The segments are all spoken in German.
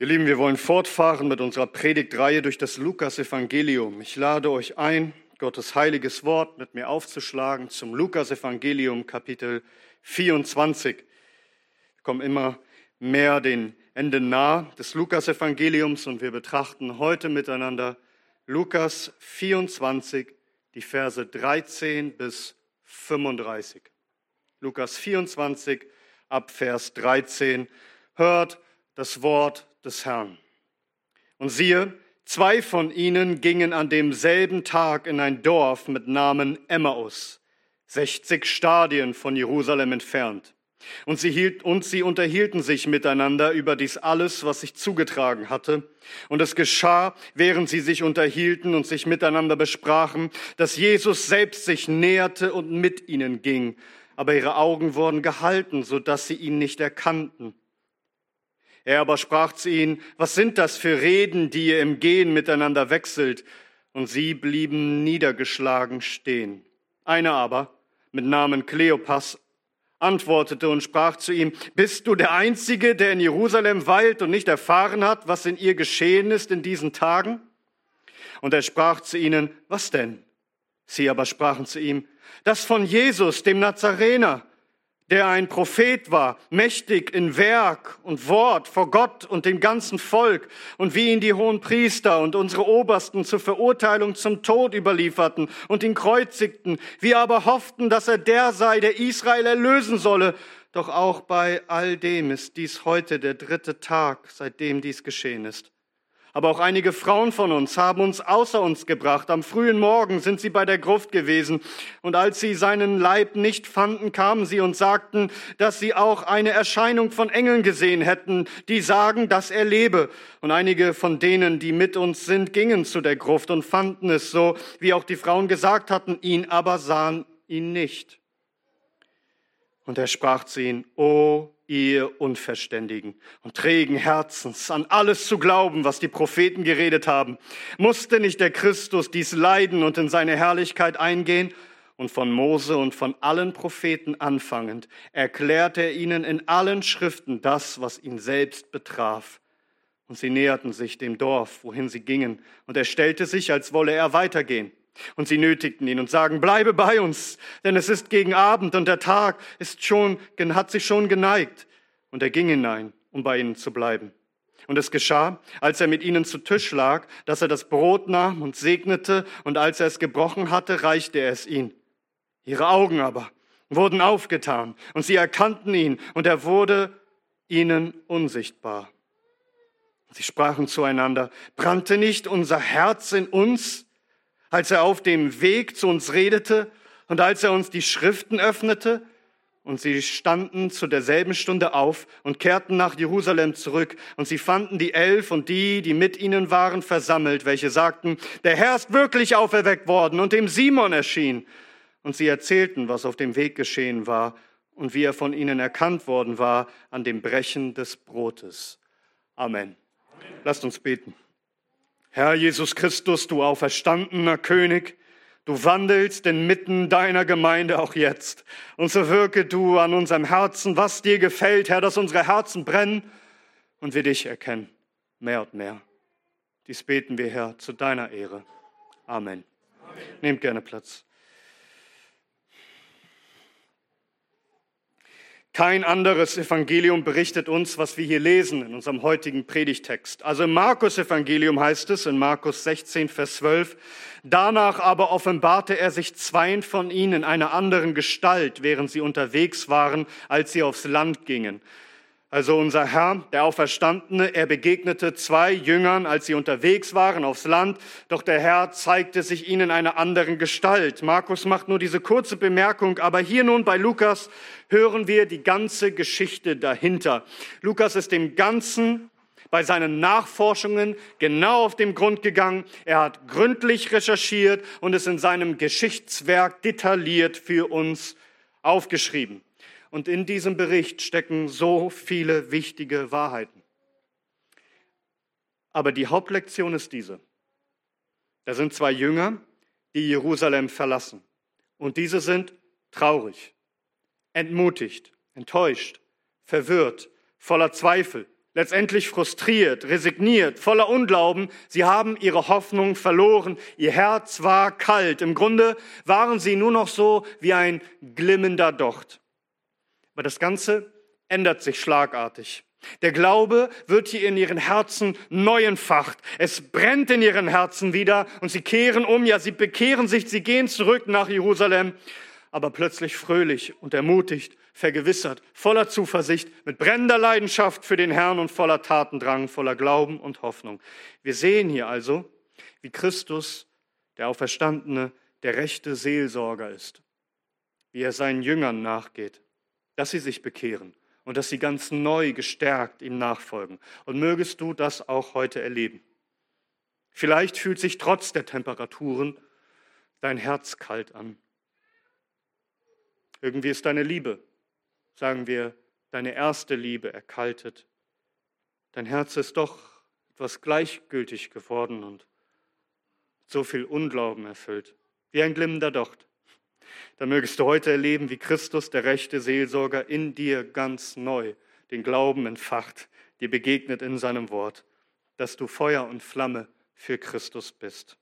Ihr Lieben, wir wollen fortfahren mit unserer Predigtreihe durch das Lukas-Evangelium. Ich lade euch ein, Gottes heiliges Wort mit mir aufzuschlagen zum Lukas-Evangelium, Kapitel 24. Wir kommen immer mehr den Ende nah des Lukas-Evangeliums und wir betrachten heute miteinander Lukas 24, die Verse 13 bis 35. Lukas 24 ab Vers 13. Hört das Wort des Herrn. Und siehe, zwei von ihnen gingen an demselben Tag in ein Dorf mit Namen Emmaus, 60 Stadien von Jerusalem entfernt. Und sie, hielt, und sie unterhielten sich miteinander über dies alles, was sich zugetragen hatte. Und es geschah, während sie sich unterhielten und sich miteinander besprachen, dass Jesus selbst sich näherte und mit ihnen ging. Aber ihre Augen wurden gehalten, so dass sie ihn nicht erkannten. Er aber sprach zu ihnen, was sind das für Reden, die ihr im Gehen miteinander wechselt? Und sie blieben niedergeschlagen stehen. Einer aber, mit Namen Kleopas, antwortete und sprach zu ihm, bist du der Einzige, der in Jerusalem weilt und nicht erfahren hat, was in ihr geschehen ist in diesen Tagen? Und er sprach zu ihnen, was denn? Sie aber sprachen zu ihm, das von Jesus, dem Nazarener, der ein Prophet war, mächtig in Werk und Wort vor Gott und dem ganzen Volk, und wie ihn die hohen Priester und unsere Obersten zur Verurteilung zum Tod überlieferten und ihn kreuzigten, wir aber hofften, dass er der sei, der Israel erlösen solle. Doch auch bei all dem ist dies heute der dritte Tag, seitdem dies geschehen ist. Aber auch einige Frauen von uns haben uns außer uns gebracht. Am frühen Morgen sind sie bei der Gruft gewesen. Und als sie seinen Leib nicht fanden, kamen sie und sagten, dass sie auch eine Erscheinung von Engeln gesehen hätten, die sagen, dass er lebe. Und einige von denen, die mit uns sind, gingen zu der Gruft und fanden es so, wie auch die Frauen gesagt hatten, ihn aber sahen ihn nicht. Und er sprach zu ihnen, O ihr Unverständigen und trägen Herzens, an alles zu glauben, was die Propheten geredet haben. Musste nicht der Christus dies leiden und in seine Herrlichkeit eingehen? Und von Mose und von allen Propheten anfangend erklärte er ihnen in allen Schriften das, was ihn selbst betraf. Und sie näherten sich dem Dorf, wohin sie gingen, und er stellte sich, als wolle er weitergehen. Und sie nötigten ihn und sagen, bleibe bei uns, denn es ist gegen Abend und der Tag ist schon, hat sich schon geneigt. Und er ging hinein, um bei ihnen zu bleiben. Und es geschah, als er mit ihnen zu Tisch lag, dass er das Brot nahm und segnete, und als er es gebrochen hatte, reichte er es ihnen. Ihre Augen aber wurden aufgetan, und sie erkannten ihn, und er wurde ihnen unsichtbar. Sie sprachen zueinander, brannte nicht unser Herz in uns, als er auf dem Weg zu uns redete und als er uns die Schriften öffnete. Und sie standen zu derselben Stunde auf und kehrten nach Jerusalem zurück. Und sie fanden die Elf und die, die mit ihnen waren, versammelt, welche sagten, der Herr ist wirklich auferweckt worden und dem Simon erschien. Und sie erzählten, was auf dem Weg geschehen war und wie er von ihnen erkannt worden war an dem Brechen des Brotes. Amen. Amen. Lasst uns beten. Herr Jesus Christus, du auferstandener König, du wandelst inmitten deiner Gemeinde auch jetzt. Und so wirke du an unserem Herzen, was dir gefällt, Herr, dass unsere Herzen brennen und wir dich erkennen, mehr und mehr. Dies beten wir, Herr, zu deiner Ehre. Amen. Amen. Nehmt gerne Platz. Kein anderes Evangelium berichtet uns, was wir hier lesen in unserem heutigen Predigtext. Also im Markus Evangelium heißt es in Markus 16, Vers 12, danach aber offenbarte er sich zweien von ihnen in einer anderen Gestalt, während sie unterwegs waren, als sie aufs Land gingen. Also unser Herr, der Auferstandene, er begegnete zwei Jüngern, als sie unterwegs waren aufs Land, doch der Herr zeigte sich ihnen einer anderen Gestalt. Markus macht nur diese kurze Bemerkung, aber hier nun bei Lukas hören wir die ganze Geschichte dahinter. Lukas ist dem Ganzen bei seinen Nachforschungen genau auf den Grund gegangen. Er hat gründlich recherchiert und es in seinem Geschichtswerk detailliert für uns aufgeschrieben. Und in diesem Bericht stecken so viele wichtige Wahrheiten. Aber die Hauptlektion ist diese. Da sind zwei Jünger, die Jerusalem verlassen. Und diese sind traurig, entmutigt, enttäuscht, verwirrt, voller Zweifel, letztendlich frustriert, resigniert, voller Unglauben. Sie haben ihre Hoffnung verloren. Ihr Herz war kalt. Im Grunde waren sie nur noch so wie ein glimmender Docht. Aber das Ganze ändert sich schlagartig. Der Glaube wird hier in ihren Herzen neu entfacht. Es brennt in ihren Herzen wieder und sie kehren um, ja, sie bekehren sich, sie gehen zurück nach Jerusalem, aber plötzlich fröhlich und ermutigt, vergewissert, voller Zuversicht, mit brennender Leidenschaft für den Herrn und voller Tatendrang, voller Glauben und Hoffnung. Wir sehen hier also, wie Christus, der Auferstandene, der rechte Seelsorger ist, wie er seinen Jüngern nachgeht, dass sie sich bekehren und dass sie ganz neu gestärkt ihm nachfolgen. Und mögest du das auch heute erleben. Vielleicht fühlt sich trotz der Temperaturen dein Herz kalt an. Irgendwie ist deine Liebe, sagen wir, deine erste Liebe erkaltet. Dein Herz ist doch etwas gleichgültig geworden und so viel Unglauben erfüllt, wie ein glimmender Docht dann mögest du heute erleben, wie Christus, der rechte Seelsorger, in dir ganz neu den Glauben entfacht, dir begegnet in seinem Wort, dass du Feuer und Flamme für Christus bist.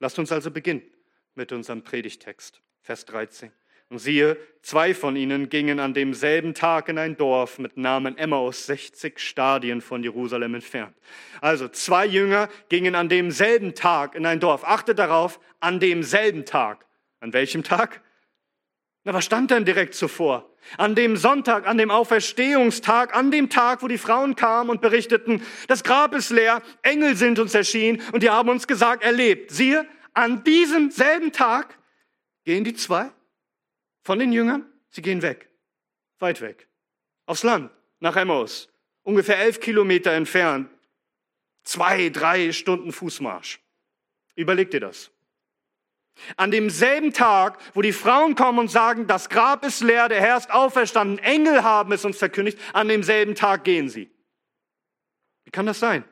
Lasst uns also beginnen mit unserem Predigtext, Vers 13. Und siehe, zwei von ihnen gingen an demselben Tag in ein Dorf mit Namen Emmaus, 60 Stadien von Jerusalem entfernt. Also zwei Jünger gingen an demselben Tag in ein Dorf. Achtet darauf, an demselben Tag. An welchem Tag? Na, was stand denn direkt zuvor? An dem Sonntag, an dem Auferstehungstag, an dem Tag, wo die Frauen kamen und berichteten, das Grab ist leer, Engel sind uns erschienen und die haben uns gesagt, erlebt. Siehe, an diesem selben Tag gehen die zwei von den Jüngern, sie gehen weg, weit weg, aufs Land, nach Emmaus, ungefähr elf Kilometer entfernt, zwei, drei Stunden Fußmarsch. Überleg dir das. An demselben Tag, wo die Frauen kommen und sagen, das Grab ist leer, der Herr ist auferstanden, Engel haben es uns verkündigt, an demselben Tag gehen sie. Wie kann das sein?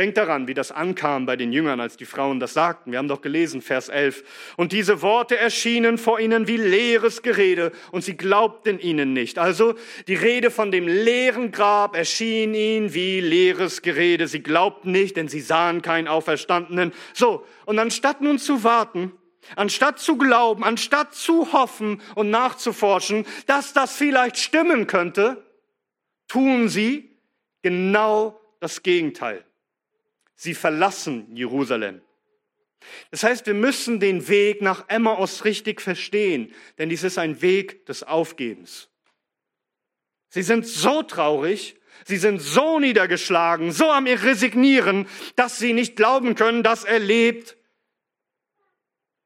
Denkt daran, wie das ankam bei den Jüngern, als die Frauen das sagten. Wir haben doch gelesen, Vers 11. Und diese Worte erschienen vor ihnen wie leeres Gerede und sie glaubten ihnen nicht. Also die Rede von dem leeren Grab erschien ihnen wie leeres Gerede. Sie glaubten nicht, denn sie sahen keinen Auferstandenen. So, und anstatt nun zu warten, Anstatt zu glauben, anstatt zu hoffen und nachzuforschen, dass das vielleicht stimmen könnte, tun sie genau das Gegenteil. Sie verlassen Jerusalem. Das heißt, wir müssen den Weg nach Emmaus richtig verstehen, denn dies ist ein Weg des Aufgebens. Sie sind so traurig, sie sind so niedergeschlagen, so am Resignieren, dass sie nicht glauben können, dass er lebt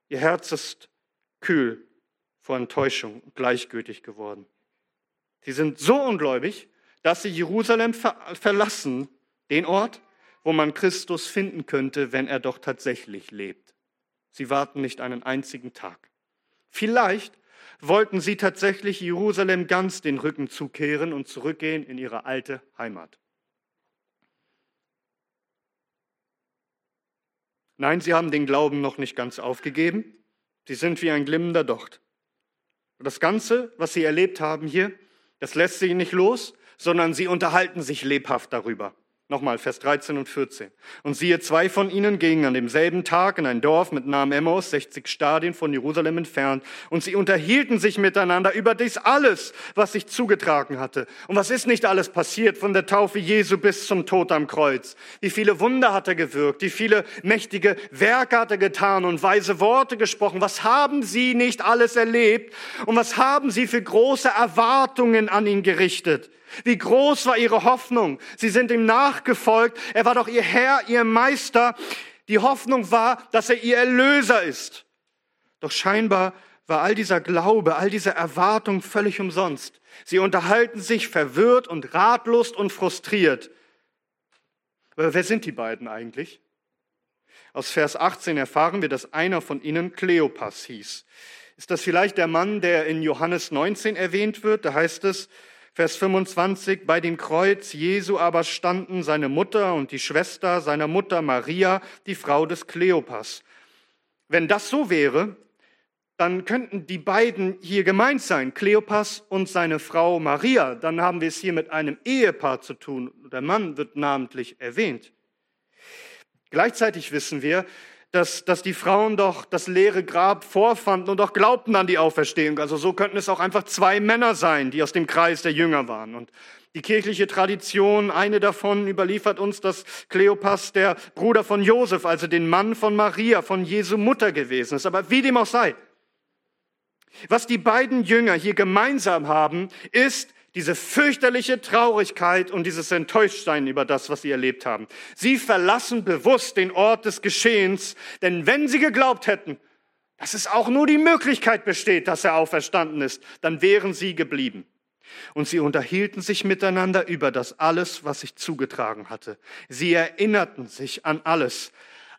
Ihr Herz ist kühl vor Enttäuschung und gleichgültig geworden. Sie sind so ungläubig, dass sie Jerusalem ver verlassen, den Ort, wo man Christus finden könnte, wenn er doch tatsächlich lebt. Sie warten nicht einen einzigen Tag. Vielleicht wollten sie tatsächlich Jerusalem ganz den Rücken zukehren und zurückgehen in ihre alte Heimat. Nein, sie haben den Glauben noch nicht ganz aufgegeben. Sie sind wie ein glimmender Docht. Und das Ganze, was sie erlebt haben hier, das lässt sie nicht los, sondern sie unterhalten sich lebhaft darüber. Nochmal Vers 13 und 14. Und siehe, zwei von ihnen gingen an demselben Tag in ein Dorf mit Namen Emmaus, 60 Stadien von Jerusalem entfernt, und sie unterhielten sich miteinander über dies alles, was sich zugetragen hatte. Und was ist nicht alles passiert von der Taufe Jesu bis zum Tod am Kreuz? Wie viele Wunder hat er gewirkt? Wie viele mächtige Werke hat er getan und weise Worte gesprochen? Was haben sie nicht alles erlebt? Und was haben sie für große Erwartungen an ihn gerichtet? Wie groß war ihre Hoffnung? Sie sind ihm nachgefolgt. Er war doch ihr Herr, ihr Meister. Die Hoffnung war, dass er ihr Erlöser ist. Doch scheinbar war all dieser Glaube, all diese Erwartung völlig umsonst. Sie unterhalten sich verwirrt und ratlos und frustriert. Aber wer sind die beiden eigentlich? Aus Vers 18 erfahren wir, dass einer von ihnen Kleopas hieß. Ist das vielleicht der Mann, der in Johannes 19 erwähnt wird? Da heißt es, Vers 25, bei dem Kreuz Jesu aber standen seine Mutter und die Schwester seiner Mutter Maria, die Frau des Kleopas. Wenn das so wäre, dann könnten die beiden hier gemeint sein, Kleopas und seine Frau Maria. Dann haben wir es hier mit einem Ehepaar zu tun, der Mann wird namentlich erwähnt. Gleichzeitig wissen wir, dass, dass die Frauen doch das leere Grab vorfanden und auch glaubten an die Auferstehung. Also so könnten es auch einfach zwei Männer sein, die aus dem Kreis der Jünger waren. Und die kirchliche Tradition, eine davon überliefert uns, dass Kleopas der Bruder von Josef, also den Mann von Maria, von Jesu Mutter gewesen ist. Aber wie dem auch sei, was die beiden Jünger hier gemeinsam haben, ist, diese fürchterliche Traurigkeit und dieses Enttäuschtsein über das, was sie erlebt haben. Sie verlassen bewusst den Ort des Geschehens, denn wenn sie geglaubt hätten, dass es auch nur die Möglichkeit besteht, dass er auferstanden ist, dann wären sie geblieben. Und sie unterhielten sich miteinander über das alles, was sich zugetragen hatte. Sie erinnerten sich an alles.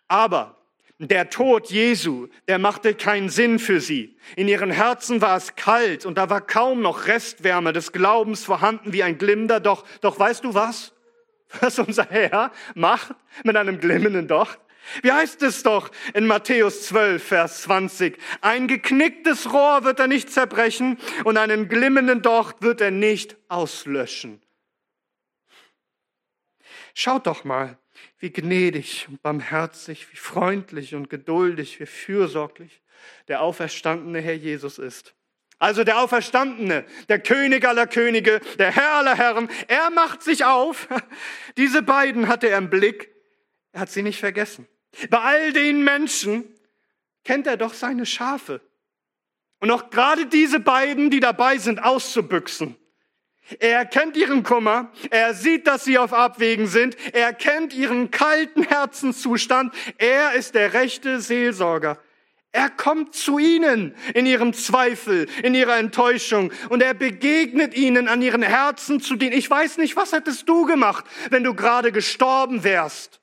Aber der Tod Jesu, der machte keinen Sinn für sie. In ihren Herzen war es kalt und da war kaum noch Restwärme des Glaubens vorhanden wie ein glimmender Doch. Doch weißt du was? Was unser Herr macht mit einem glimmenden Docht? Wie heißt es doch in Matthäus 12, Vers 20? Ein geknicktes Rohr wird er nicht zerbrechen und einen glimmenden Docht wird er nicht auslöschen. Schaut doch mal, wie gnädig und barmherzig, wie freundlich und geduldig, wie fürsorglich der auferstandene Herr Jesus ist. Also der Auferstandene, der König aller Könige, der Herr aller Herren, er macht sich auf. Diese beiden hatte er im Blick. Er hat sie nicht vergessen. Bei all den Menschen kennt er doch seine Schafe. Und auch gerade diese beiden, die dabei sind, auszubüchsen, er kennt ihren Kummer, er sieht, dass sie auf Abwägen sind, er kennt ihren kalten Herzenszustand, er ist der rechte Seelsorger. Er kommt zu ihnen in ihrem Zweifel, in ihrer Enttäuschung und er begegnet ihnen an ihren Herzen zu denen. Ich weiß nicht, was hättest du gemacht, wenn du gerade gestorben wärst,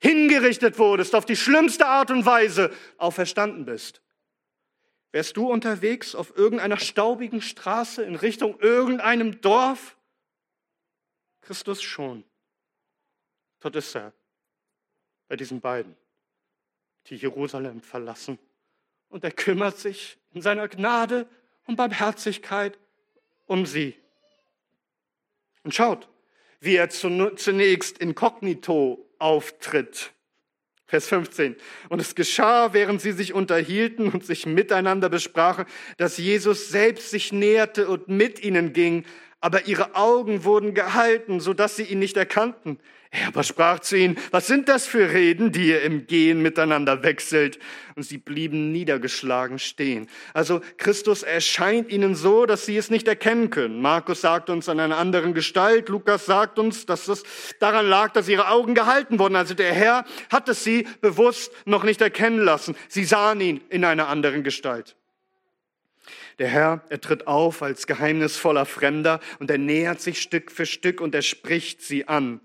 hingerichtet wurdest, auf die schlimmste Art und Weise auferstanden bist. Wärst du unterwegs auf irgendeiner staubigen Straße in Richtung irgendeinem Dorf? Christus schon. Dort ist er, bei diesen beiden, die Jerusalem verlassen. Und er kümmert sich in seiner Gnade und Barmherzigkeit um sie. Und schaut, wie er zunächst inkognito auftritt. Vers 15. Und es geschah, während sie sich unterhielten und sich miteinander besprachen, dass Jesus selbst sich näherte und mit ihnen ging, aber ihre Augen wurden gehalten, so dass sie ihn nicht erkannten. Er aber sprach zu ihnen, was sind das für Reden, die ihr im Gehen miteinander wechselt? Und sie blieben niedergeschlagen stehen. Also Christus erscheint ihnen so, dass sie es nicht erkennen können. Markus sagt uns an einer anderen Gestalt, Lukas sagt uns, dass es daran lag, dass ihre Augen gehalten wurden. Also der Herr hat es sie bewusst noch nicht erkennen lassen. Sie sahen ihn in einer anderen Gestalt. Der Herr, er tritt auf als geheimnisvoller Fremder und er nähert sich Stück für Stück und er spricht sie an.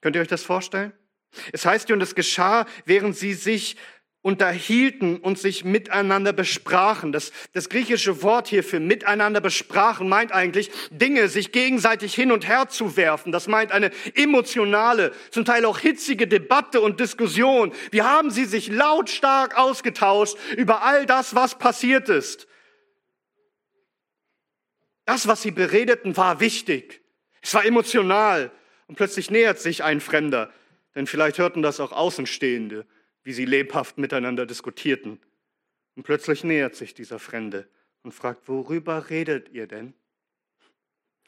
Könnt ihr euch das vorstellen? Es heißt hier, und es geschah, während sie sich unterhielten und sich miteinander besprachen. Das, das griechische Wort hier für miteinander besprachen meint eigentlich, Dinge sich gegenseitig hin und her zu werfen. Das meint eine emotionale, zum Teil auch hitzige Debatte und Diskussion. Wie haben sie sich lautstark ausgetauscht über all das, was passiert ist? Das, was sie beredeten, war wichtig. Es war emotional. Und plötzlich nähert sich ein Fremder, denn vielleicht hörten das auch Außenstehende, wie sie lebhaft miteinander diskutierten. Und plötzlich nähert sich dieser Fremde und fragt, worüber redet ihr denn?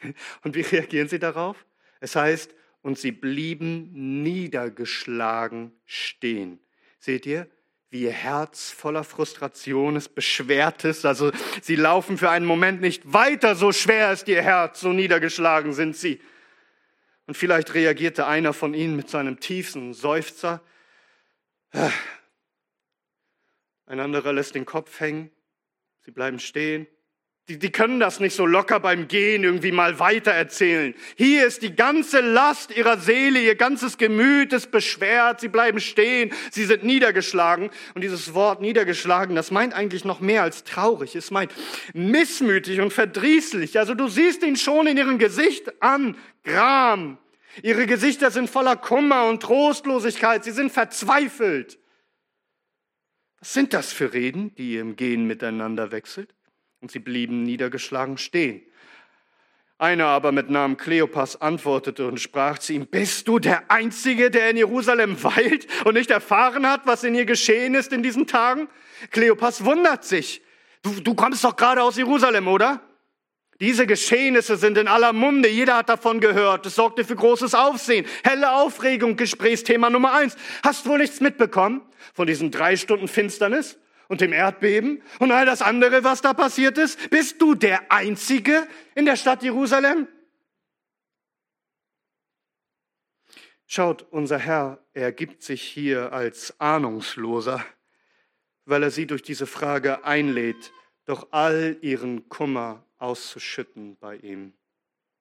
Und wie reagieren sie darauf? Es heißt, und sie blieben niedergeschlagen stehen. Seht ihr, wie ihr Herz voller Frustration ist, beschwert ist. Also sie laufen für einen Moment nicht weiter, so schwer ist ihr Herz, so niedergeschlagen sind sie. Und vielleicht reagierte einer von ihnen mit seinem tiefsten Seufzer. Ein anderer lässt den Kopf hängen. Sie bleiben stehen. Die, die können das nicht so locker beim Gehen irgendwie mal weiter erzählen. Hier ist die ganze Last ihrer Seele, ihr ganzes Gemüt ist beschwert. Sie bleiben stehen. Sie sind niedergeschlagen. Und dieses Wort niedergeschlagen, das meint eigentlich noch mehr als traurig. Es meint missmütig und verdrießlich. Also du siehst ihn schon in ihrem Gesicht an. Gram. Ihre Gesichter sind voller Kummer und Trostlosigkeit. Sie sind verzweifelt. Was sind das für Reden, die ihr im Gehen miteinander wechselt? Und sie blieben niedergeschlagen stehen. Einer aber mit Namen Kleopas antwortete und sprach zu ihm, bist du der Einzige, der in Jerusalem weilt und nicht erfahren hat, was in ihr geschehen ist in diesen Tagen? Kleopas wundert sich. Du, du kommst doch gerade aus Jerusalem, oder? Diese Geschehnisse sind in aller Munde. Jeder hat davon gehört. Es sorgte für großes Aufsehen. Helle Aufregung, Gesprächsthema Nummer eins. Hast wohl nichts mitbekommen von diesen drei Stunden Finsternis? und dem Erdbeben und all das andere, was da passiert ist? Bist du der Einzige in der Stadt Jerusalem? Schaut, unser Herr ergibt sich hier als Ahnungsloser, weil er sie durch diese Frage einlädt, doch all ihren Kummer auszuschütten bei ihm.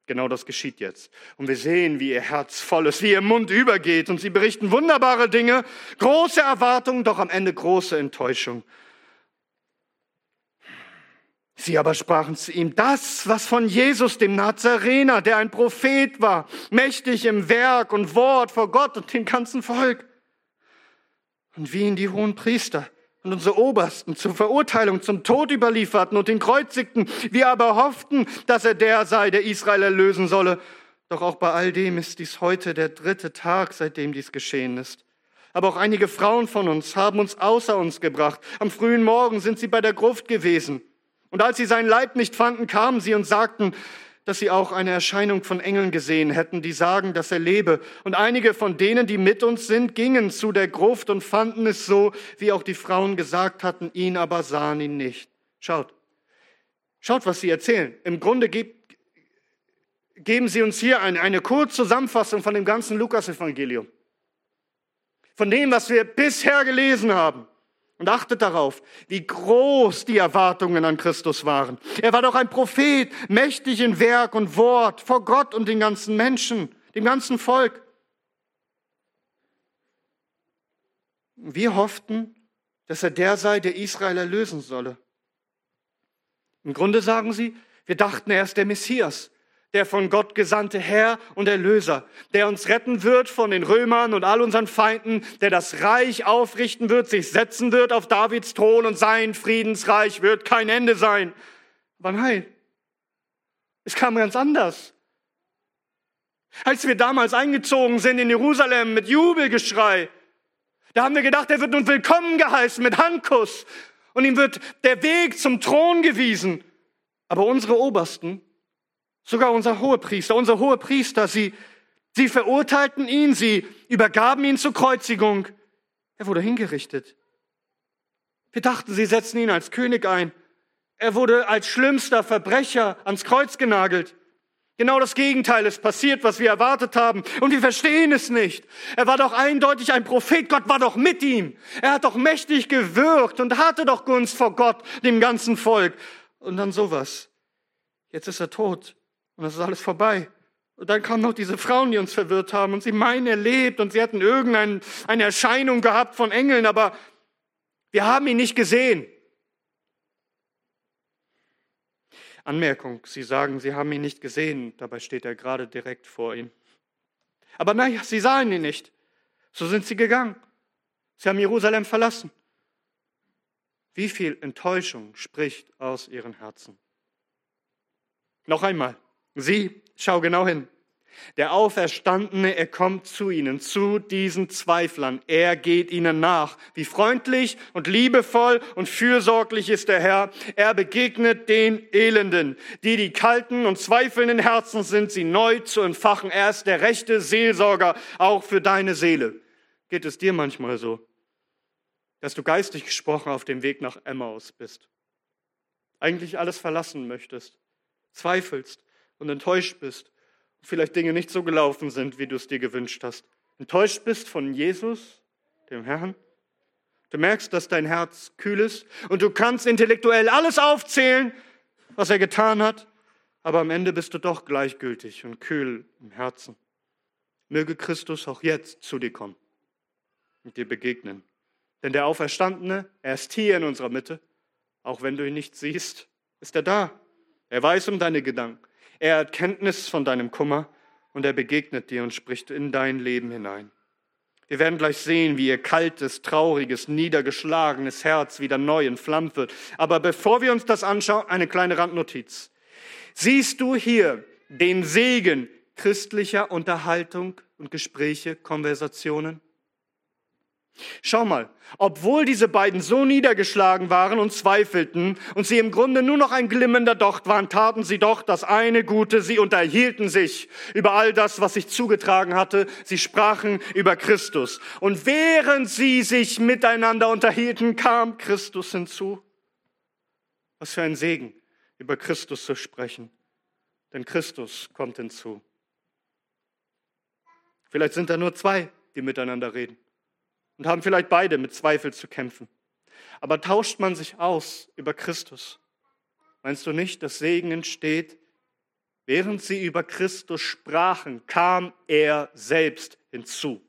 Genau das geschieht jetzt. Und wir sehen, wie ihr Herz voll ist, wie ihr Mund übergeht. Und sie berichten wunderbare Dinge, große Erwartungen, doch am Ende große Enttäuschung. Sie aber sprachen zu ihm, das, was von Jesus, dem Nazarener, der ein Prophet war, mächtig im Werk und Wort vor Gott und dem ganzen Volk. Und wie ihn die hohen Priester und unsere Obersten zur Verurteilung zum Tod überlieferten und den kreuzigten, wir aber hofften, dass er der sei, der Israel erlösen solle. Doch auch bei all dem ist dies heute der dritte Tag, seitdem dies geschehen ist. Aber auch einige Frauen von uns haben uns außer uns gebracht. Am frühen Morgen sind sie bei der Gruft gewesen. Und als sie seinen Leib nicht fanden, kamen sie und sagten, dass sie auch eine Erscheinung von Engeln gesehen hätten, die sagen, dass er lebe. Und einige von denen, die mit uns sind, gingen zu der Gruft und fanden es so, wie auch die Frauen gesagt hatten, ihn aber sahen ihn nicht. Schaut, schaut, was sie erzählen. Im Grunde geben sie uns hier eine, eine Kurzzusammenfassung von dem ganzen Lukas-Evangelium. Von dem, was wir bisher gelesen haben. Und achtet darauf, wie groß die Erwartungen an Christus waren. Er war doch ein Prophet, mächtig in Werk und Wort, vor Gott und den ganzen Menschen, dem ganzen Volk. Wir hofften, dass er der sei, der Israel erlösen solle. Im Grunde sagen sie, wir dachten, er ist der Messias, der von Gott gesandte Herr und Erlöser, der uns retten wird von den Römern und all unseren Feinden, der das Reich aufrichten wird, sich setzen wird auf Davids Thron und sein Friedensreich wird kein Ende sein. Aber nein, es kam ganz anders. Als wir damals eingezogen sind in Jerusalem mit Jubelgeschrei, da haben wir gedacht, er wird nun willkommen geheißen mit Handkuss und ihm wird der Weg zum Thron gewiesen. Aber unsere Obersten, Sogar unser Hohepriester, unser Hohepriester, sie, sie verurteilten ihn, sie übergaben ihn zur Kreuzigung. Er wurde hingerichtet. Wir dachten, sie setzen ihn als König ein. Er wurde als schlimmster Verbrecher ans Kreuz genagelt. Genau das Gegenteil ist passiert, was wir erwartet haben. Und wir verstehen es nicht. Er war doch eindeutig ein Prophet. Gott war doch mit ihm. Er hat doch mächtig gewirkt und hatte doch Gunst vor Gott, dem ganzen Volk. Und dann sowas. Jetzt ist er tot. Und das ist alles vorbei. Und dann kamen noch diese Frauen, die uns verwirrt haben und sie meinen, er lebt und sie hatten irgendeine Erscheinung gehabt von Engeln, aber wir haben ihn nicht gesehen. Anmerkung, Sie sagen, Sie haben ihn nicht gesehen, dabei steht er gerade direkt vor Ihnen. Aber naja, Sie sahen ihn nicht. So sind Sie gegangen. Sie haben Jerusalem verlassen. Wie viel Enttäuschung spricht aus Ihren Herzen? Noch einmal. Sieh, schau genau hin. Der Auferstandene, er kommt zu ihnen, zu diesen Zweiflern. Er geht ihnen nach. Wie freundlich und liebevoll und fürsorglich ist der Herr. Er begegnet den Elenden, die die kalten und zweifelnden Herzen sind, sie neu zu entfachen. Er ist der rechte Seelsorger, auch für deine Seele. Geht es dir manchmal so, dass du geistig gesprochen auf dem Weg nach Emmaus bist? Eigentlich alles verlassen möchtest, zweifelst, und enttäuscht bist und vielleicht Dinge nicht so gelaufen sind, wie du es dir gewünscht hast. Enttäuscht bist von Jesus, dem Herrn. Du merkst, dass dein Herz kühl ist und du kannst intellektuell alles aufzählen, was er getan hat, aber am Ende bist du doch gleichgültig und kühl im Herzen. Möge Christus auch jetzt zu dir kommen und dir begegnen. Denn der Auferstandene, er ist hier in unserer Mitte. Auch wenn du ihn nicht siehst, ist er da. Er weiß um deine Gedanken. Er hat Kenntnis von deinem Kummer und er begegnet dir und spricht in dein Leben hinein. Wir werden gleich sehen, wie ihr kaltes, trauriges, niedergeschlagenes Herz wieder neu entflammt wird. Aber bevor wir uns das anschauen, eine kleine Randnotiz. Siehst du hier den Segen christlicher Unterhaltung und Gespräche, Konversationen? Schau mal, obwohl diese beiden so niedergeschlagen waren und zweifelten und sie im Grunde nur noch ein glimmender Docht waren, taten sie doch das eine Gute, sie unterhielten sich über all das, was sich zugetragen hatte, sie sprachen über Christus. Und während sie sich miteinander unterhielten, kam Christus hinzu. Was für ein Segen, über Christus zu sprechen, denn Christus kommt hinzu. Vielleicht sind da nur zwei, die miteinander reden und haben vielleicht beide mit Zweifel zu kämpfen. Aber tauscht man sich aus über Christus, meinst du nicht, dass Segen entsteht? Während sie über Christus sprachen, kam er selbst hinzu.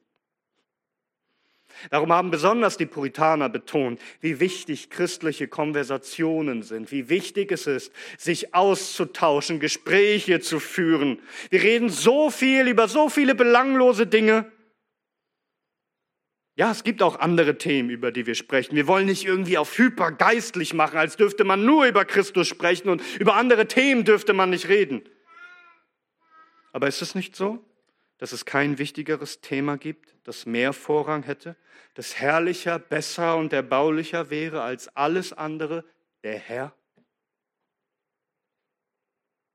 Darum haben besonders die Puritaner betont, wie wichtig christliche Konversationen sind, wie wichtig es ist, sich auszutauschen, Gespräche zu führen. Wir reden so viel über so viele belanglose Dinge, ja, es gibt auch andere Themen, über die wir sprechen. Wir wollen nicht irgendwie auf hypergeistlich machen, als dürfte man nur über Christus sprechen und über andere Themen dürfte man nicht reden. Aber ist es nicht so, dass es kein wichtigeres Thema gibt, das mehr Vorrang hätte, das herrlicher, besser und erbaulicher wäre als alles andere, der Herr?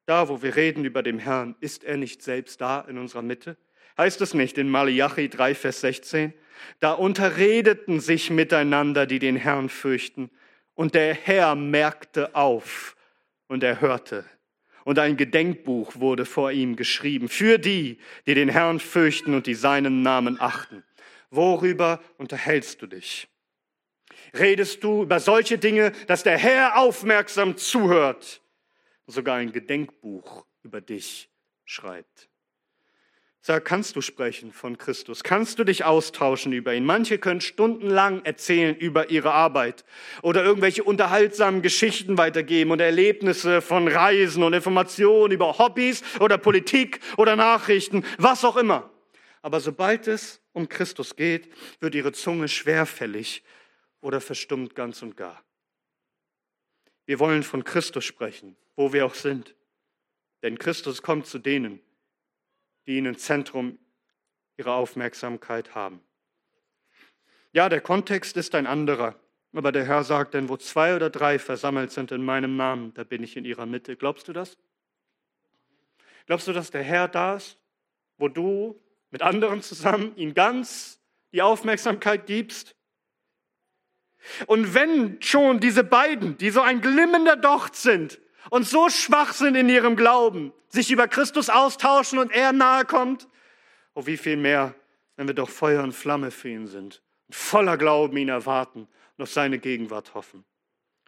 Da, wo wir reden über den Herrn, ist er nicht selbst da in unserer Mitte? Heißt es nicht in Malachi 3, Vers 16? Da unterredeten sich miteinander, die den Herrn fürchten. Und der Herr merkte auf und er hörte. Und ein Gedenkbuch wurde vor ihm geschrieben für die, die den Herrn fürchten und die seinen Namen achten. Worüber unterhältst du dich? Redest du über solche Dinge, dass der Herr aufmerksam zuhört, sogar ein Gedenkbuch über dich schreibt? Sag, kannst du sprechen von Christus? Kannst du dich austauschen über ihn? Manche können stundenlang erzählen über ihre Arbeit oder irgendwelche unterhaltsamen Geschichten weitergeben und Erlebnisse von Reisen und Informationen über Hobbys oder Politik oder Nachrichten, was auch immer. Aber sobald es um Christus geht, wird ihre Zunge schwerfällig oder verstummt ganz und gar. Wir wollen von Christus sprechen, wo wir auch sind. Denn Christus kommt zu denen, die ihn im Zentrum ihrer Aufmerksamkeit haben. Ja, der Kontext ist ein anderer, aber der Herr sagt, denn wo zwei oder drei versammelt sind in meinem Namen, da bin ich in ihrer Mitte. Glaubst du das? Glaubst du, dass der Herr da ist, wo du mit anderen zusammen ihm ganz die Aufmerksamkeit gibst? Und wenn schon diese beiden, die so ein glimmender Docht sind, und so schwach sind in ihrem Glauben, sich über Christus austauschen und er nahe kommt, oh wie viel mehr, wenn wir doch Feuer und Flamme für ihn sind und voller Glauben ihn erwarten und auf seine Gegenwart hoffen.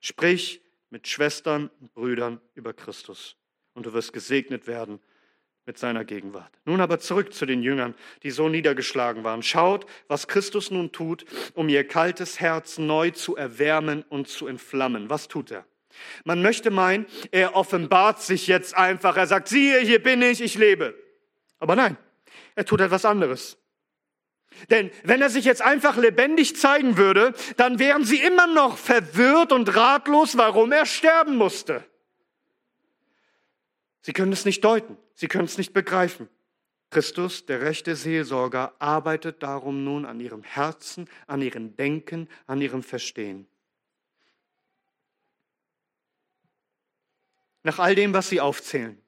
Sprich mit Schwestern und Brüdern über Christus und du wirst gesegnet werden mit seiner Gegenwart. Nun aber zurück zu den Jüngern, die so niedergeschlagen waren. Schaut, was Christus nun tut, um ihr kaltes Herz neu zu erwärmen und zu entflammen. Was tut er? Man möchte meinen, er offenbart sich jetzt einfach. Er sagt, siehe, hier bin ich, ich lebe. Aber nein, er tut etwas anderes. Denn wenn er sich jetzt einfach lebendig zeigen würde, dann wären sie immer noch verwirrt und ratlos, warum er sterben musste. Sie können es nicht deuten, sie können es nicht begreifen. Christus, der rechte Seelsorger, arbeitet darum nun an ihrem Herzen, an ihrem Denken, an ihrem Verstehen. Nach all dem, was sie aufzählen.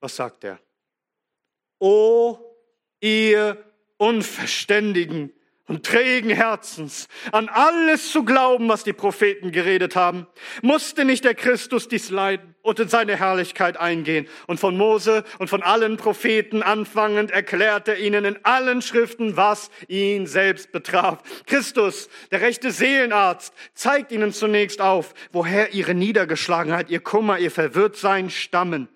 Was sagt er? O ihr Unverständigen und trägen Herzens, an alles zu glauben, was die Propheten geredet haben, musste nicht der Christus dies leiden und in seine Herrlichkeit eingehen. Und von Mose und von allen Propheten anfangend erklärte er ihnen in allen Schriften, was ihn selbst betraf. Christus, der rechte Seelenarzt, zeigt ihnen zunächst auf, woher ihre Niedergeschlagenheit, ihr Kummer, ihr Verwirrtsein stammen.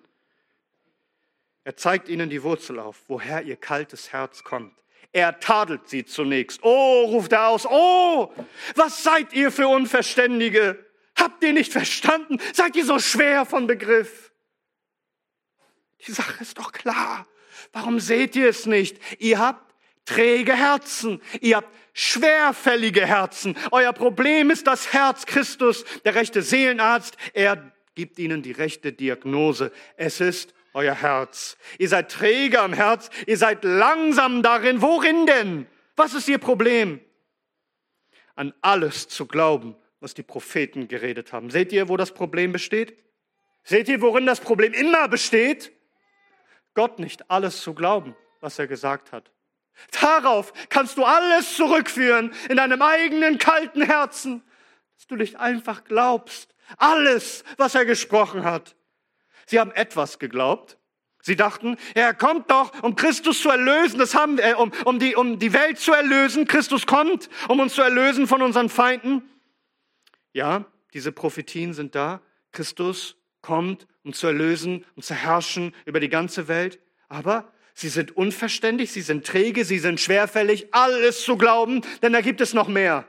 Er zeigt ihnen die Wurzel auf, woher ihr kaltes Herz kommt. Er tadelt sie zunächst. Oh, ruft er aus, oh, was seid ihr für Unverständige? Habt ihr nicht verstanden? Seid ihr so schwer von Begriff? Die Sache ist doch klar. Warum seht ihr es nicht? Ihr habt träge Herzen. Ihr habt schwerfällige Herzen. Euer Problem ist das Herz Christus, der rechte Seelenarzt. Er gibt ihnen die rechte Diagnose. Es ist euer Herz. Ihr seid träge am Herz, ihr seid langsam darin. Worin denn? Was ist ihr Problem? An alles zu glauben, was die Propheten geredet haben. Seht ihr, wo das Problem besteht? Seht ihr, worin das Problem immer besteht? Gott nicht alles zu glauben, was er gesagt hat. Darauf kannst du alles zurückführen in deinem eigenen kalten Herzen, dass du nicht einfach glaubst. Alles, was er gesprochen hat. Sie haben etwas geglaubt. Sie dachten, er kommt doch, um Christus zu erlösen, das haben wir, um, um, die, um die Welt zu erlösen. Christus kommt, um uns zu erlösen von unseren Feinden. Ja, diese Prophetien sind da. Christus kommt, um zu erlösen, um zu herrschen über die ganze Welt. Aber sie sind unverständlich, sie sind träge, sie sind schwerfällig, alles zu glauben, denn da gibt es noch mehr.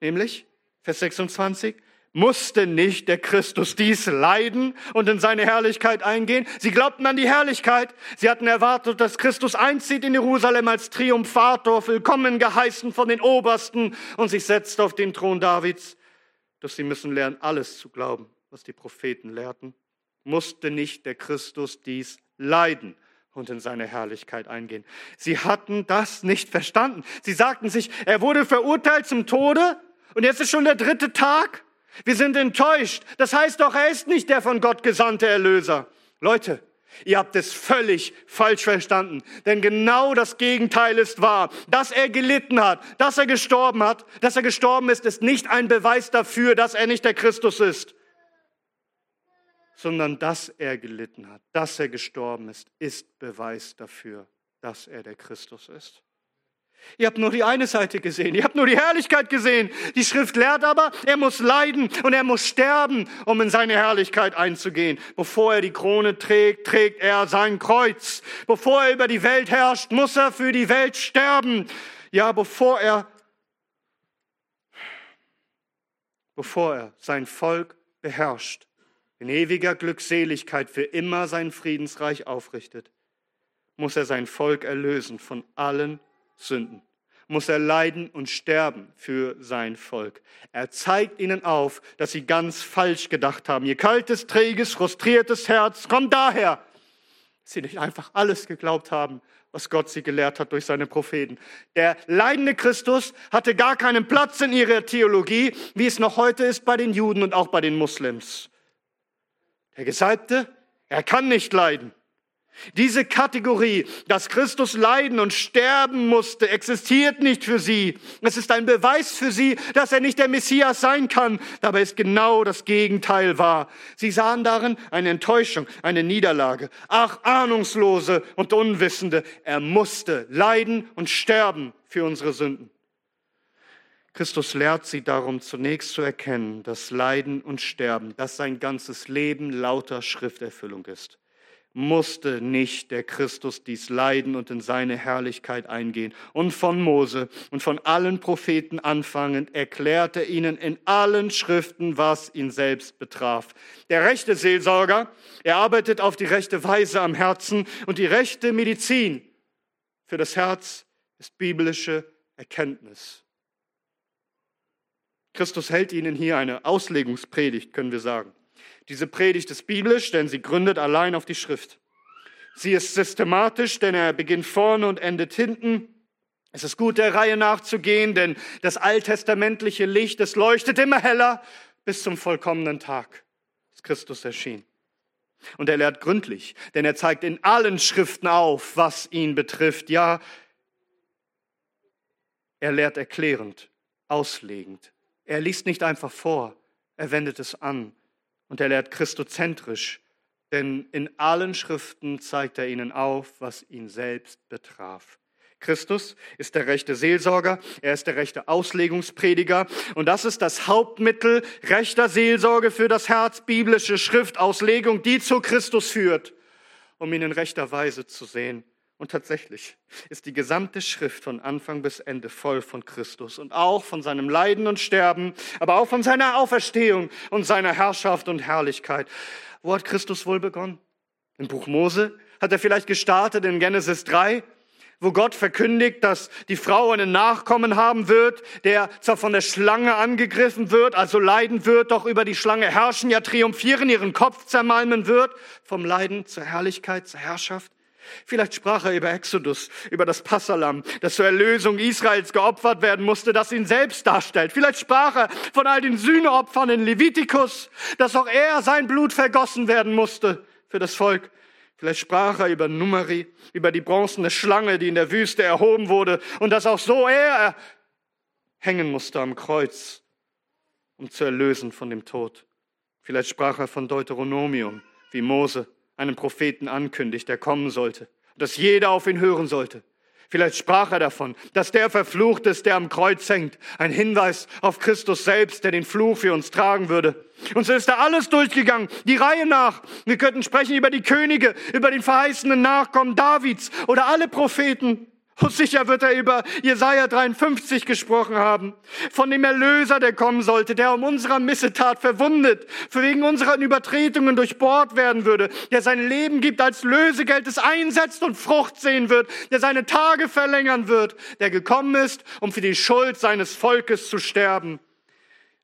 Nämlich, Vers 26, musste nicht der Christus dies leiden und in seine Herrlichkeit eingehen? Sie glaubten an die Herrlichkeit. Sie hatten erwartet, dass Christus einzieht in Jerusalem als Triumphator, willkommen geheißen von den Obersten und sich setzt auf den Thron Davids. Doch sie müssen lernen, alles zu glauben, was die Propheten lehrten. Musste nicht der Christus dies leiden und in seine Herrlichkeit eingehen? Sie hatten das nicht verstanden. Sie sagten sich, er wurde verurteilt zum Tode und jetzt ist schon der dritte Tag wir sind enttäuscht. Das heißt doch, er ist nicht der von Gott gesandte Erlöser. Leute, ihr habt es völlig falsch verstanden. Denn genau das Gegenteil ist wahr. Dass er gelitten hat, dass er gestorben hat, dass er gestorben ist, ist nicht ein Beweis dafür, dass er nicht der Christus ist. Sondern dass er gelitten hat, dass er gestorben ist, ist Beweis dafür, dass er der Christus ist. Ihr habt nur die eine Seite gesehen. Ihr habt nur die Herrlichkeit gesehen. Die Schrift lehrt aber, er muss leiden und er muss sterben, um in seine Herrlichkeit einzugehen. Bevor er die Krone trägt, trägt er sein Kreuz. Bevor er über die Welt herrscht, muss er für die Welt sterben. Ja, bevor er, bevor er sein Volk beherrscht, in ewiger Glückseligkeit für immer sein Friedensreich aufrichtet, muss er sein Volk erlösen von allen Sünden muss er leiden und sterben für sein Volk. Er zeigt ihnen auf, dass sie ganz falsch gedacht haben. Ihr kaltes, träges, frustriertes Herz kommt daher, dass sie nicht einfach alles geglaubt haben, was Gott sie gelehrt hat durch seine Propheten. Der leidende Christus hatte gar keinen Platz in ihrer Theologie, wie es noch heute ist bei den Juden und auch bei den Muslims. Der Gesalbte, er kann nicht leiden. Diese Kategorie, dass Christus leiden und sterben musste, existiert nicht für sie. Es ist ein Beweis für sie, dass er nicht der Messias sein kann. Dabei ist genau das Gegenteil wahr. Sie sahen darin eine Enttäuschung, eine Niederlage. Ach, ahnungslose und unwissende, er musste leiden und sterben für unsere Sünden. Christus lehrt sie darum zunächst zu erkennen, dass Leiden und Sterben, dass sein ganzes Leben lauter Schrifterfüllung ist musste nicht der Christus dies leiden und in seine Herrlichkeit eingehen. Und von Mose und von allen Propheten anfangend erklärte ihnen in allen Schriften, was ihn selbst betraf. Der rechte Seelsorger, er arbeitet auf die rechte Weise am Herzen und die rechte Medizin für das Herz ist biblische Erkenntnis. Christus hält ihnen hier eine Auslegungspredigt, können wir sagen. Diese Predigt ist biblisch, denn sie gründet allein auf die Schrift. Sie ist systematisch, denn er beginnt vorne und endet hinten. Es ist gut, der Reihe nachzugehen, denn das alttestamentliche Licht, es leuchtet immer heller bis zum vollkommenen Tag, als Christus erschien. Und er lehrt gründlich, denn er zeigt in allen Schriften auf, was ihn betrifft. Ja, er lehrt erklärend, auslegend. Er liest nicht einfach vor, er wendet es an und er lehrt christozentrisch, denn in allen Schriften zeigt er ihnen auf, was ihn selbst betraf. Christus ist der rechte Seelsorger, er ist der rechte Auslegungsprediger und das ist das Hauptmittel rechter Seelsorge für das Herz, biblische Schriftauslegung, die zu Christus führt, um ihn in rechter Weise zu sehen und tatsächlich ist die gesamte Schrift von Anfang bis Ende voll von Christus und auch von seinem Leiden und Sterben, aber auch von seiner Auferstehung und seiner Herrschaft und Herrlichkeit. Wo hat Christus wohl begonnen? Im Buch Mose? Hat er vielleicht gestartet in Genesis 3? wo Gott verkündigt, dass die Frau einen Nachkommen haben wird, der zwar von der Schlange angegriffen wird, also leiden wird, doch über die Schlange herrschen, ja triumphieren, ihren Kopf zermalmen wird, vom Leiden zur Herrlichkeit, zur Herrschaft. Vielleicht sprach er über Exodus, über das Passalam, das zur Erlösung Israels geopfert werden musste, das ihn selbst darstellt. Vielleicht sprach er von all den Sühneopfern in Levitikus, dass auch er sein Blut vergossen werden musste für das Volk. Vielleicht sprach er über Numeri, über die bronzene Schlange, die in der Wüste erhoben wurde und dass auch so er hängen musste am Kreuz, um zu erlösen von dem Tod. Vielleicht sprach er von Deuteronomium, wie Mose einen Propheten ankündigt, der kommen sollte, dass jeder auf ihn hören sollte. Vielleicht sprach er davon, dass der verflucht ist, der am Kreuz hängt. Ein Hinweis auf Christus selbst, der den Fluch für uns tragen würde. Und so ist da alles durchgegangen, die Reihe nach. Wir könnten sprechen über die Könige, über den verheißenen Nachkommen Davids oder alle Propheten. Und sicher wird er über Jesaja 53 gesprochen haben. Von dem Erlöser, der kommen sollte, der um unserer Missetat verwundet, für wegen unserer Übertretungen durchbohrt werden würde, der sein Leben gibt als Lösegeld, das einsetzt und Frucht sehen wird, der seine Tage verlängern wird, der gekommen ist, um für die Schuld seines Volkes zu sterben.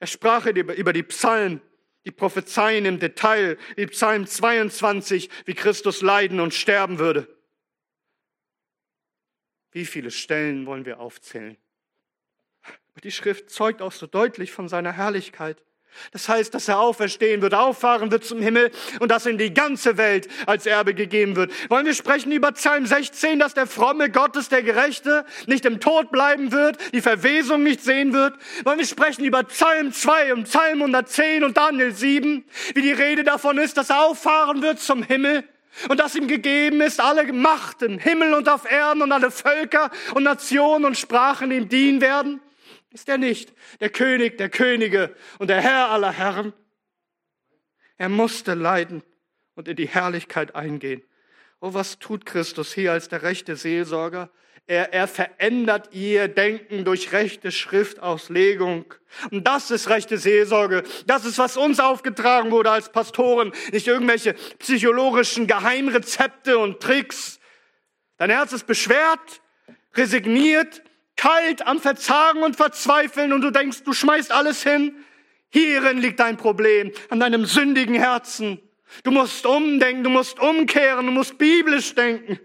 Er sprach über die Psalmen, die Prophezeien im Detail, wie Psalm 22, wie Christus leiden und sterben würde. Wie viele Stellen wollen wir aufzählen? Die Schrift zeugt auch so deutlich von seiner Herrlichkeit. Das heißt, dass er auferstehen wird, auffahren wird zum Himmel und dass in die ganze Welt als Erbe gegeben wird. Wollen wir sprechen über Psalm 16, dass der fromme Gottes, der Gerechte, nicht im Tod bleiben wird, die Verwesung nicht sehen wird? Wollen wir sprechen über Psalm 2 und Psalm 110 und Daniel 7, wie die Rede davon ist, dass er auffahren wird zum Himmel? Und dass ihm gegeben ist, alle Macht im Himmel und auf Erden und alle Völker und Nationen und Sprachen ihm dienen werden? Ist er nicht der König der Könige und der Herr aller Herren? Er musste leiden und in die Herrlichkeit eingehen. Oh, was tut Christus hier als der rechte Seelsorger? Er, er verändert ihr Denken durch rechte Schriftauslegung. Und das ist rechte Seelsorge. Das ist, was uns aufgetragen wurde als Pastoren. Nicht irgendwelche psychologischen Geheimrezepte und Tricks. Dein Herz ist beschwert, resigniert, kalt, am Verzagen und Verzweifeln und du denkst, du schmeißt alles hin. Hierin liegt dein Problem, an deinem sündigen Herzen. Du musst umdenken, du musst umkehren, du musst biblisch denken.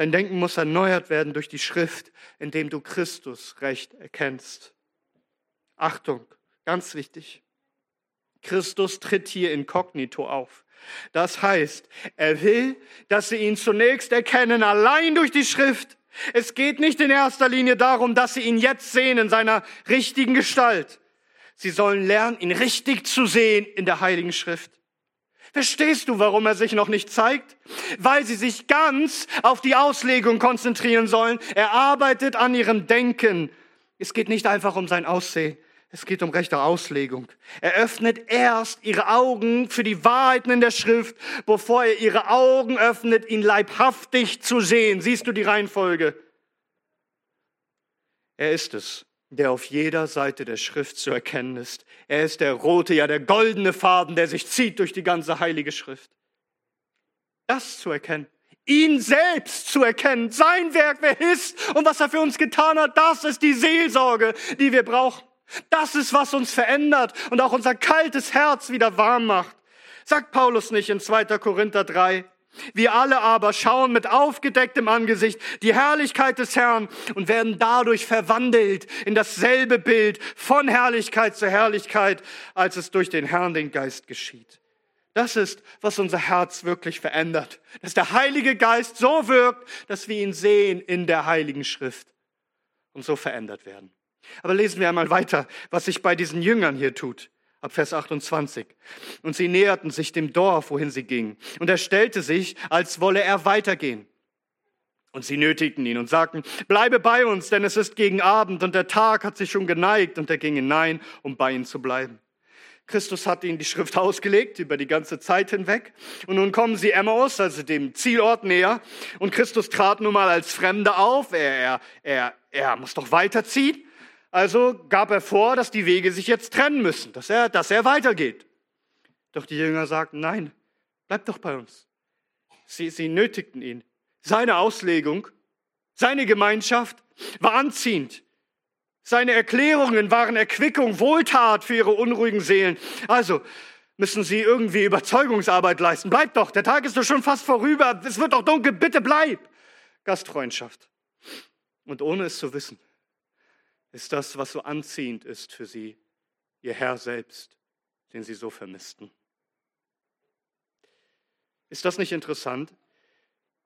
Dein Denken muss erneuert werden durch die Schrift, indem du Christus recht erkennst. Achtung, ganz wichtig. Christus tritt hier inkognito auf. Das heißt, er will, dass sie ihn zunächst erkennen, allein durch die Schrift. Es geht nicht in erster Linie darum, dass sie ihn jetzt sehen in seiner richtigen Gestalt. Sie sollen lernen, ihn richtig zu sehen in der Heiligen Schrift. Verstehst du, warum er sich noch nicht zeigt? Weil sie sich ganz auf die Auslegung konzentrieren sollen. Er arbeitet an ihrem Denken. Es geht nicht einfach um sein Aussehen. Es geht um rechte Auslegung. Er öffnet erst ihre Augen für die Wahrheiten in der Schrift, bevor er ihre Augen öffnet, ihn leibhaftig zu sehen. Siehst du die Reihenfolge? Er ist es, der auf jeder Seite der Schrift zu erkennen ist. Er ist der rote, ja der goldene Faden, der sich zieht durch die ganze heilige Schrift. Das zu erkennen, ihn selbst zu erkennen, sein Werk, wer ist und was er für uns getan hat, das ist die Seelsorge, die wir brauchen. Das ist, was uns verändert und auch unser kaltes Herz wieder warm macht. Sagt Paulus nicht in 2. Korinther 3, wir alle aber schauen mit aufgedecktem Angesicht die Herrlichkeit des Herrn und werden dadurch verwandelt in dasselbe Bild von Herrlichkeit zu Herrlichkeit, als es durch den Herrn, den Geist geschieht. Das ist, was unser Herz wirklich verändert. Dass der Heilige Geist so wirkt, dass wir ihn sehen in der Heiligen Schrift und so verändert werden. Aber lesen wir einmal weiter, was sich bei diesen Jüngern hier tut ab Vers 28. Und sie näherten sich dem Dorf, wohin sie gingen. Und er stellte sich, als wolle er weitergehen. Und sie nötigten ihn und sagten, bleibe bei uns, denn es ist gegen Abend und der Tag hat sich schon geneigt. Und er ging hinein, um bei ihnen zu bleiben. Christus hat ihnen die Schrift ausgelegt über die ganze Zeit hinweg. Und nun kommen sie Emmaus, also dem Zielort näher. Und Christus trat nun mal als Fremder auf. Er, er, er, er muss doch weiterziehen. Also gab er vor, dass die Wege sich jetzt trennen müssen, dass er, dass er weitergeht. Doch die Jünger sagten, nein, bleib doch bei uns. Sie, sie nötigten ihn. Seine Auslegung, seine Gemeinschaft war anziehend. Seine Erklärungen waren Erquickung, Wohltat für ihre unruhigen Seelen. Also müssen sie irgendwie Überzeugungsarbeit leisten. Bleib doch, der Tag ist doch schon fast vorüber. Es wird doch dunkel, bitte bleib. Gastfreundschaft. Und ohne es zu wissen, ist das, was so anziehend ist für sie, ihr Herr selbst, den sie so vermissten. Ist das nicht interessant?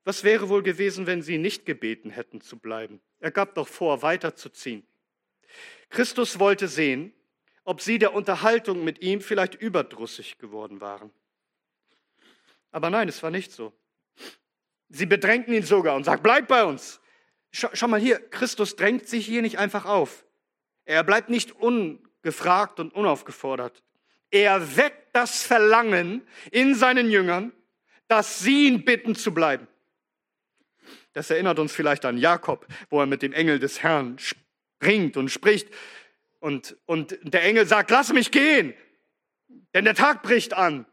Was wäre wohl gewesen, wenn sie nicht gebeten hätten zu bleiben? Er gab doch vor, weiterzuziehen. Christus wollte sehen, ob sie der Unterhaltung mit ihm vielleicht überdrüssig geworden waren. Aber nein, es war nicht so. Sie bedrängten ihn sogar und sagten, bleib bei uns. Schau, schau, mal hier, Christus drängt sich hier nicht einfach auf. Er bleibt nicht ungefragt und unaufgefordert. Er weckt das Verlangen in seinen Jüngern, dass sie ihn bitten zu bleiben. Das erinnert uns vielleicht an Jakob, wo er mit dem Engel des Herrn springt und spricht. Und, und der Engel sagt, lass mich gehen, denn der Tag bricht an.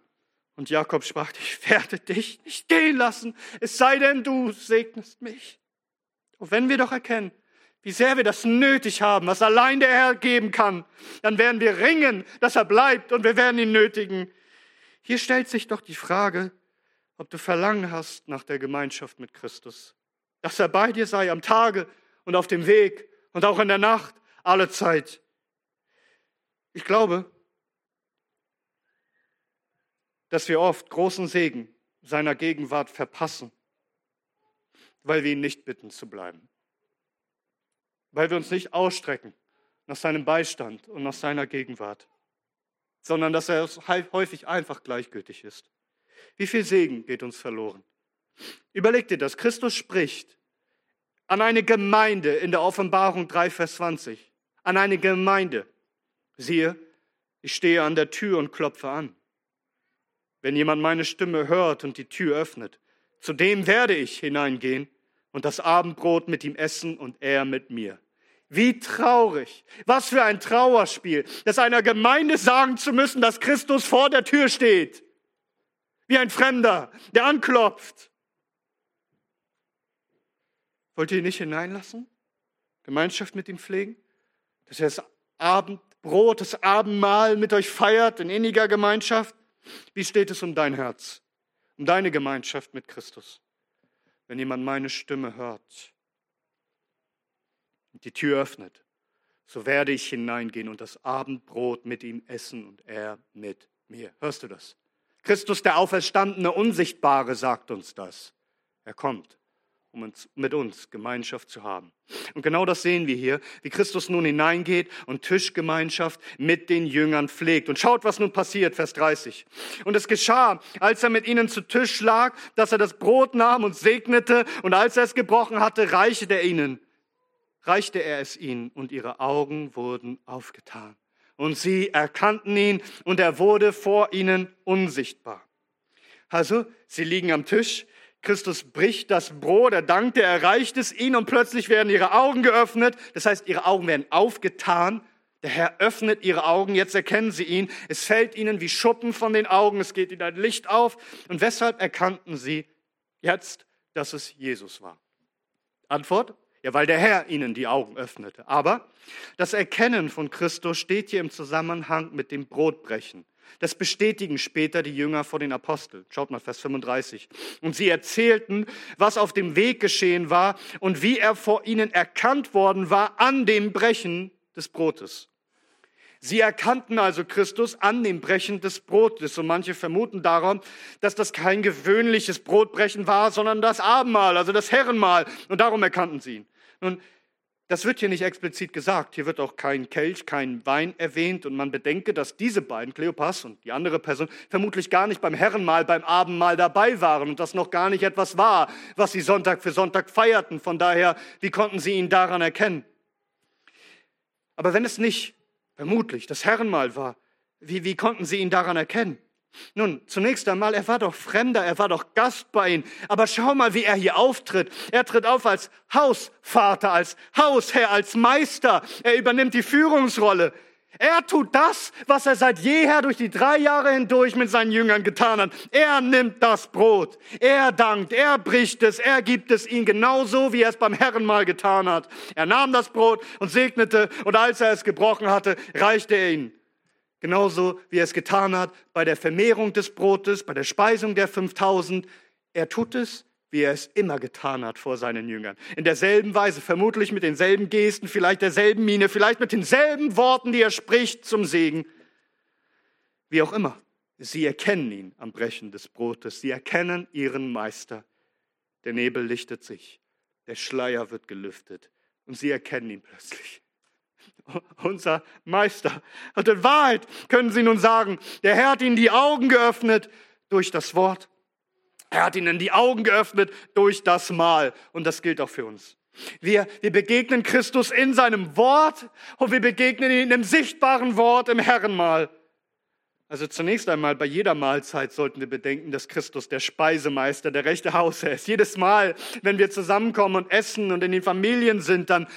Und Jakob sprach, ich werde dich nicht gehen lassen, es sei denn, du segnest mich. Und wenn wir doch erkennen, wie sehr wir das nötig haben, was allein der Herr geben kann, dann werden wir ringen, dass er bleibt und wir werden ihn nötigen. Hier stellt sich doch die Frage, ob du Verlangen hast nach der Gemeinschaft mit Christus, dass er bei dir sei am Tage und auf dem Weg und auch in der Nacht, alle Zeit. Ich glaube, dass wir oft großen Segen seiner Gegenwart verpassen, weil wir ihn nicht bitten zu bleiben, weil wir uns nicht ausstrecken nach seinem Beistand und nach seiner Gegenwart, sondern dass er häufig einfach gleichgültig ist. Wie viel Segen geht uns verloren? Überleg dir das. Christus spricht an eine Gemeinde in der Offenbarung 3, Vers 20. An eine Gemeinde. Siehe, ich stehe an der Tür und klopfe an. Wenn jemand meine Stimme hört und die Tür öffnet, zu dem werde ich hineingehen und das Abendbrot mit ihm essen und er mit mir. Wie traurig, was für ein Trauerspiel, das einer Gemeinde sagen zu müssen, dass Christus vor der Tür steht wie ein Fremder, der anklopft. Wollt ihr ihn nicht hineinlassen? Gemeinschaft mit ihm pflegen? Dass er das Abendbrot, das Abendmahl mit euch feiert in inniger Gemeinschaft? Wie steht es um dein Herz, um deine Gemeinschaft mit Christus? Wenn jemand meine Stimme hört und die Tür öffnet, so werde ich hineingehen und das Abendbrot mit ihm essen und er mit mir. Hörst du das? Christus, der Auferstandene, Unsichtbare, sagt uns das. Er kommt, um uns, mit uns Gemeinschaft zu haben. Und genau das sehen wir hier, wie Christus nun hineingeht und Tischgemeinschaft mit den Jüngern pflegt. Und schaut, was nun passiert, Vers 30. Und es geschah, als er mit ihnen zu Tisch lag, dass er das Brot nahm und segnete, und als er es gebrochen hatte, reichte er ihnen, reichte er es ihnen, und ihre Augen wurden aufgetan und sie erkannten ihn und er wurde vor ihnen unsichtbar. Also, sie liegen am Tisch, Christus bricht das Brot, er dankt, er erreicht es ihnen und plötzlich werden ihre Augen geöffnet. Das heißt, ihre Augen werden aufgetan. Der Herr öffnet ihre Augen, jetzt erkennen sie ihn. Es fällt ihnen wie Schuppen von den Augen, es geht ihnen ein Licht auf. Und weshalb erkannten sie jetzt, dass es Jesus war? Antwort, ja, weil der Herr ihnen die Augen öffnete. Aber das Erkennen von Christus steht hier im Zusammenhang mit dem Brotbrechen. Das bestätigen später die Jünger vor den Aposteln. Schaut mal Vers 35. Und sie erzählten, was auf dem Weg geschehen war und wie er vor ihnen erkannt worden war an dem Brechen des Brotes. Sie erkannten also Christus an dem Brechen des Brotes. Und manche vermuten darum, dass das kein gewöhnliches Brotbrechen war, sondern das Abendmahl, also das Herrenmahl. Und darum erkannten sie ihn. Nun, das wird hier nicht explizit gesagt. Hier wird auch kein Kelch, kein Wein erwähnt. Und man bedenke, dass diese beiden, Kleopas und die andere Person, vermutlich gar nicht beim Herrenmahl, beim Abendmahl dabei waren und das noch gar nicht etwas war, was sie Sonntag für Sonntag feierten. Von daher, wie konnten sie ihn daran erkennen? Aber wenn es nicht vermutlich das Herrenmahl war, wie, wie konnten sie ihn daran erkennen? Nun, zunächst einmal, er war doch Fremder, er war doch Gast bei ihnen. Aber schau mal, wie er hier auftritt. Er tritt auf als Hausvater, als Hausherr, als Meister. Er übernimmt die Führungsrolle. Er tut das, was er seit jeher durch die drei Jahre hindurch mit seinen Jüngern getan hat. Er nimmt das Brot, er dankt, er bricht es, er gibt es ihnen genauso, wie er es beim Herren mal getan hat. Er nahm das Brot und segnete und als er es gebrochen hatte, reichte er ihnen. Genauso wie er es getan hat bei der Vermehrung des Brotes, bei der Speisung der 5000. Er tut es wie er es immer getan hat vor seinen Jüngern. In derselben Weise, vermutlich mit denselben Gesten, vielleicht derselben Miene, vielleicht mit denselben Worten, die er spricht zum Segen. Wie auch immer, sie erkennen ihn am Brechen des Brotes. Sie erkennen ihren Meister. Der Nebel lichtet sich, der Schleier wird gelüftet und sie erkennen ihn plötzlich. Unser Meister. Und in Wahrheit können sie nun sagen, der Herr hat ihnen die Augen geöffnet durch das Wort er hat ihnen die Augen geöffnet durch das Mahl. Und das gilt auch für uns. Wir, wir begegnen Christus in seinem Wort und wir begegnen ihn im sichtbaren Wort im Herrenmahl. Also zunächst einmal bei jeder Mahlzeit sollten wir bedenken, dass Christus der Speisemeister, der rechte Hausherr ist. Jedes Mal, wenn wir zusammenkommen und essen und in den Familien sind, dann,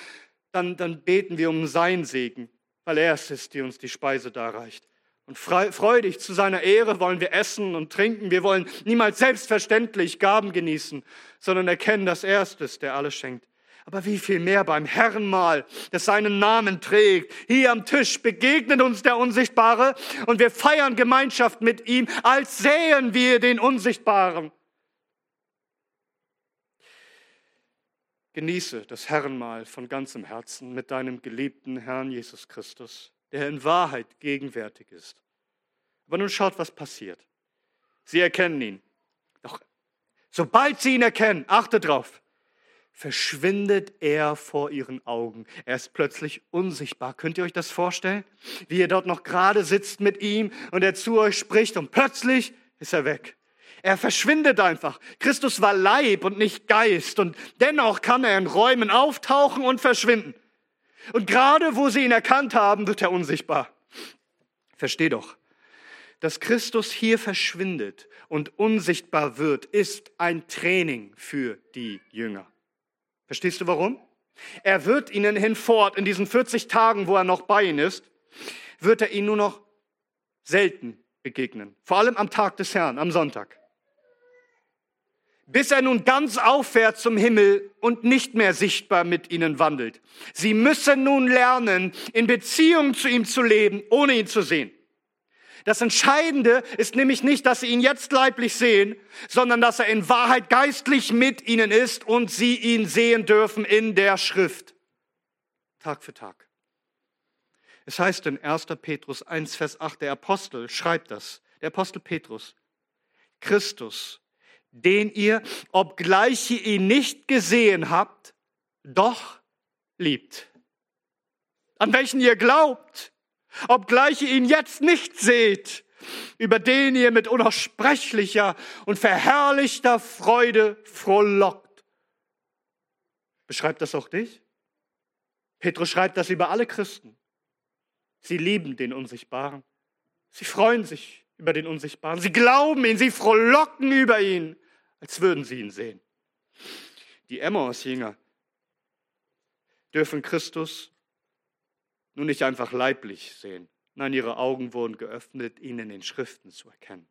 dann, dann beten wir um sein Segen, weil er es ist, die uns die Speise darreicht. Und freudig zu seiner Ehre wollen wir essen und trinken. Wir wollen niemals selbstverständlich Gaben genießen, sondern erkennen, dass er es ist, der alles schenkt. Aber wie viel mehr beim Herrenmahl, das seinen Namen trägt. Hier am Tisch begegnet uns der Unsichtbare und wir feiern Gemeinschaft mit ihm, als sähen wir den Unsichtbaren. Genieße das Herrenmahl von ganzem Herzen mit deinem geliebten Herrn Jesus Christus der in Wahrheit gegenwärtig ist. Aber nun schaut, was passiert. Sie erkennen ihn. Doch sobald sie ihn erkennen, achtet drauf, verschwindet er vor ihren Augen. Er ist plötzlich unsichtbar. Könnt ihr euch das vorstellen? Wie ihr dort noch gerade sitzt mit ihm und er zu euch spricht und plötzlich ist er weg. Er verschwindet einfach. Christus war Leib und nicht Geist und dennoch kann er in Räumen auftauchen und verschwinden. Und gerade wo sie ihn erkannt haben, wird er unsichtbar. Versteh doch, dass Christus hier verschwindet und unsichtbar wird, ist ein Training für die Jünger. Verstehst du warum? Er wird ihnen hinfort, in diesen 40 Tagen, wo er noch bei ihnen ist, wird er ihnen nur noch selten begegnen. Vor allem am Tag des Herrn, am Sonntag bis er nun ganz auffährt zum Himmel und nicht mehr sichtbar mit ihnen wandelt. Sie müssen nun lernen, in Beziehung zu ihm zu leben, ohne ihn zu sehen. Das Entscheidende ist nämlich nicht, dass sie ihn jetzt leiblich sehen, sondern dass er in Wahrheit geistlich mit ihnen ist und sie ihn sehen dürfen in der Schrift. Tag für Tag. Es heißt in 1. Petrus 1, Vers 8, der Apostel schreibt das, der Apostel Petrus, Christus den ihr, obgleich ihr ihn nicht gesehen habt, doch liebt. An welchen ihr glaubt, obgleich ihr ihn jetzt nicht seht, über den ihr mit unaussprechlicher und verherrlichter Freude frohlockt. Beschreibt das auch dich? Petrus schreibt das über alle Christen. Sie lieben den Unsichtbaren. Sie freuen sich über den Unsichtbaren. Sie glauben ihn, sie frohlocken über ihn als würden sie ihn sehen. Die Emmaus-Jünger dürfen Christus nun nicht einfach leiblich sehen. Nein, ihre Augen wurden geöffnet, ihn in den Schriften zu erkennen.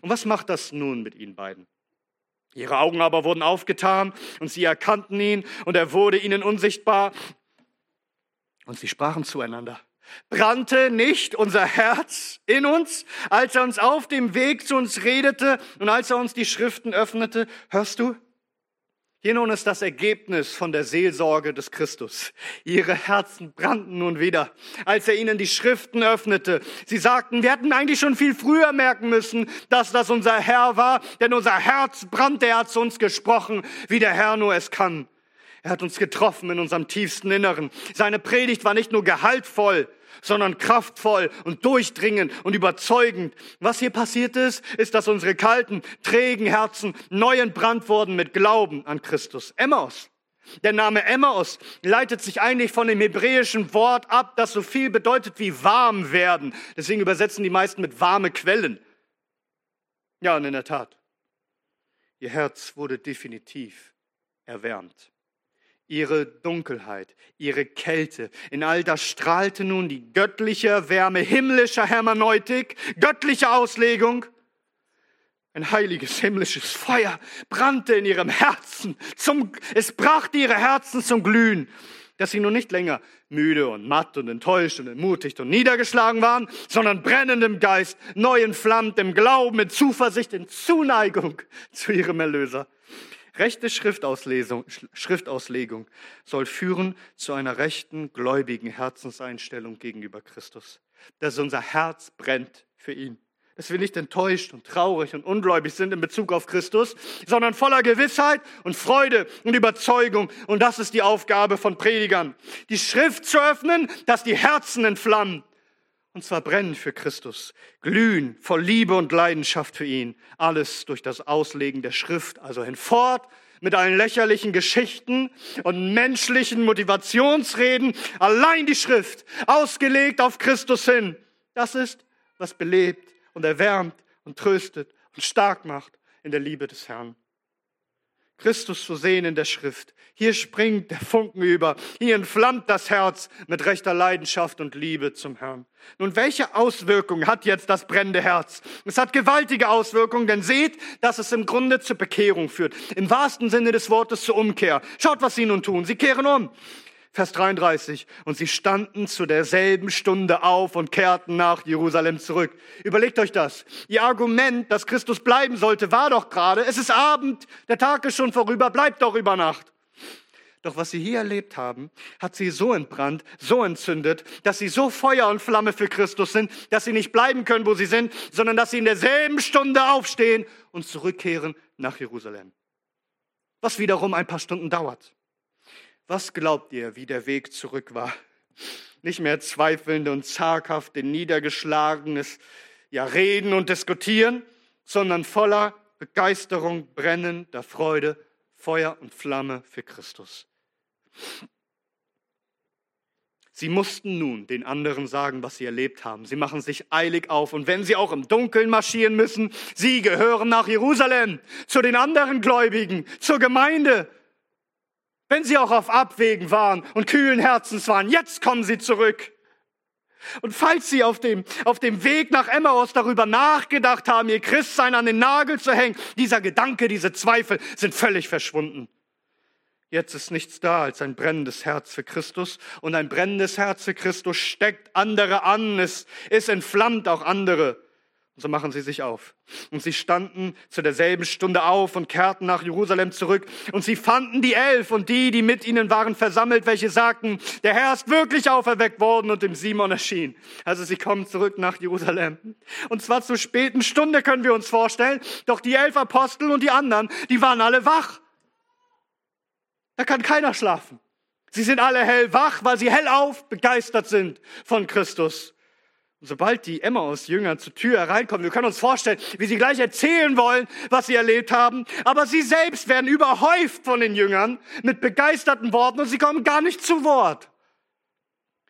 Und was macht das nun mit ihnen beiden? Ihre Augen aber wurden aufgetan und sie erkannten ihn und er wurde ihnen unsichtbar und sie sprachen zueinander. Brannte nicht unser Herz in uns, als er uns auf dem Weg zu uns redete und als er uns die Schriften öffnete? Hörst du? Hier nun ist das Ergebnis von der Seelsorge des Christus. Ihre Herzen brannten nun wieder, als er ihnen die Schriften öffnete. Sie sagten, wir hätten eigentlich schon viel früher merken müssen, dass das unser Herr war, denn unser Herz brannte, er hat zu uns gesprochen, wie der Herr nur es kann. Er hat uns getroffen in unserem tiefsten Inneren. Seine Predigt war nicht nur gehaltvoll, sondern kraftvoll und durchdringend und überzeugend. Was hier passiert ist, ist, dass unsere kalten, trägen Herzen neu entbrannt wurden mit Glauben an Christus. Emmaus. Der Name Emmaus leitet sich eigentlich von dem hebräischen Wort ab, das so viel bedeutet wie warm werden. Deswegen übersetzen die meisten mit warme Quellen. Ja, und in der Tat, ihr Herz wurde definitiv erwärmt. Ihre Dunkelheit, ihre Kälte. In all das strahlte nun die göttliche Wärme himmlischer Hermeneutik, göttliche Auslegung. Ein heiliges himmlisches Feuer brannte in ihrem Herzen. Zum, es brachte ihre Herzen zum Glühen, dass sie nun nicht länger müde und matt und enttäuscht und entmutigt und niedergeschlagen waren, sondern brennend im Geist, neu entflammt im Glauben, in Zuversicht, in Zuneigung zu ihrem Erlöser. Rechte Schriftauslegung, soll führen zu einer rechten, gläubigen Herzenseinstellung gegenüber Christus, dass unser Herz brennt für ihn dass wir nicht enttäuscht und traurig und ungläubig sind in Bezug auf Christus, sondern voller Gewissheit und Freude und Überzeugung. Und das ist die Aufgabe von Predigern. Die Schrift zu öffnen, dass die Herzen entflammen. Und zwar brennen für Christus, glühen voll Liebe und Leidenschaft für ihn. Alles durch das Auslegen der Schrift, also hinfort mit allen lächerlichen Geschichten und menschlichen Motivationsreden. Allein die Schrift, ausgelegt auf Christus hin. Das ist, was belebt und erwärmt und tröstet und stark macht in der Liebe des Herrn. Christus zu sehen in der Schrift. Hier springt der Funken über. Hier entflammt das Herz mit rechter Leidenschaft und Liebe zum Herrn. Nun, welche Auswirkungen hat jetzt das brennende Herz? Es hat gewaltige Auswirkungen, denn seht, dass es im Grunde zur Bekehrung führt. Im wahrsten Sinne des Wortes zur Umkehr. Schaut, was sie nun tun. Sie kehren um. Vers 33. Und sie standen zu derselben Stunde auf und kehrten nach Jerusalem zurück. Überlegt euch das. Ihr Argument, dass Christus bleiben sollte, war doch gerade, es ist Abend, der Tag ist schon vorüber, bleibt doch über Nacht. Doch was sie hier erlebt haben, hat sie so entbrannt, so entzündet, dass sie so Feuer und Flamme für Christus sind, dass sie nicht bleiben können, wo sie sind, sondern dass sie in derselben Stunde aufstehen und zurückkehren nach Jerusalem. Was wiederum ein paar Stunden dauert. Was glaubt ihr, wie der Weg zurück war? Nicht mehr zweifelnd und zaghaft in niedergeschlagenes ja, Reden und Diskutieren, sondern voller Begeisterung, brennender Freude, Feuer und Flamme für Christus. Sie mussten nun den anderen sagen, was sie erlebt haben. Sie machen sich eilig auf. Und wenn sie auch im Dunkeln marschieren müssen, sie gehören nach Jerusalem, zu den anderen Gläubigen, zur Gemeinde, wenn sie auch auf Abwägen waren und kühlen Herzens waren, jetzt kommen sie zurück. Und falls Sie auf dem, auf dem Weg nach Emmaus darüber nachgedacht haben, ihr Christsein an den Nagel zu hängen, dieser Gedanke, diese Zweifel sind völlig verschwunden. Jetzt ist nichts da als ein brennendes Herz für Christus und ein brennendes Herz für Christus steckt andere an, es, es entflammt auch andere. Und so machen sie sich auf. Und sie standen zu derselben Stunde auf und kehrten nach Jerusalem zurück. Und sie fanden die Elf und die, die mit ihnen waren, versammelt, welche sagten, der Herr ist wirklich auferweckt worden und dem Simon erschien. Also sie kommen zurück nach Jerusalem. Und zwar zur späten Stunde können wir uns vorstellen. Doch die elf Apostel und die anderen, die waren alle wach. Da kann keiner schlafen. Sie sind alle hellwach, weil sie hellauf begeistert sind von Christus. Und sobald die Emmaus-Jünger zur Tür hereinkommen, wir können uns vorstellen, wie sie gleich erzählen wollen, was sie erlebt haben, aber sie selbst werden überhäuft von den Jüngern mit begeisterten Worten und sie kommen gar nicht zu Wort.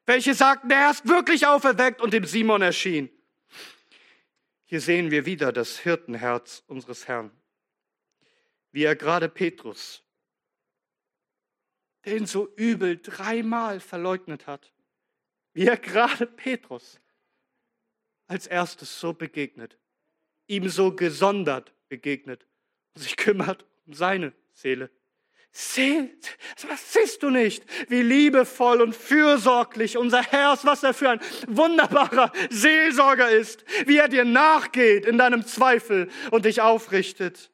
Welche sagten, Herr ist wirklich auferweckt und dem Simon erschien. Hier sehen wir wieder das Hirtenherz unseres Herrn, wie er gerade Petrus, den so übel dreimal verleugnet hat, wie er gerade Petrus als erstes so begegnet, ihm so gesondert begegnet und sich kümmert um seine Seele. Seh, was siehst du nicht, wie liebevoll und fürsorglich unser Herr ist, was er für ein wunderbarer Seelsorger ist, wie er dir nachgeht in deinem Zweifel und dich aufrichtet.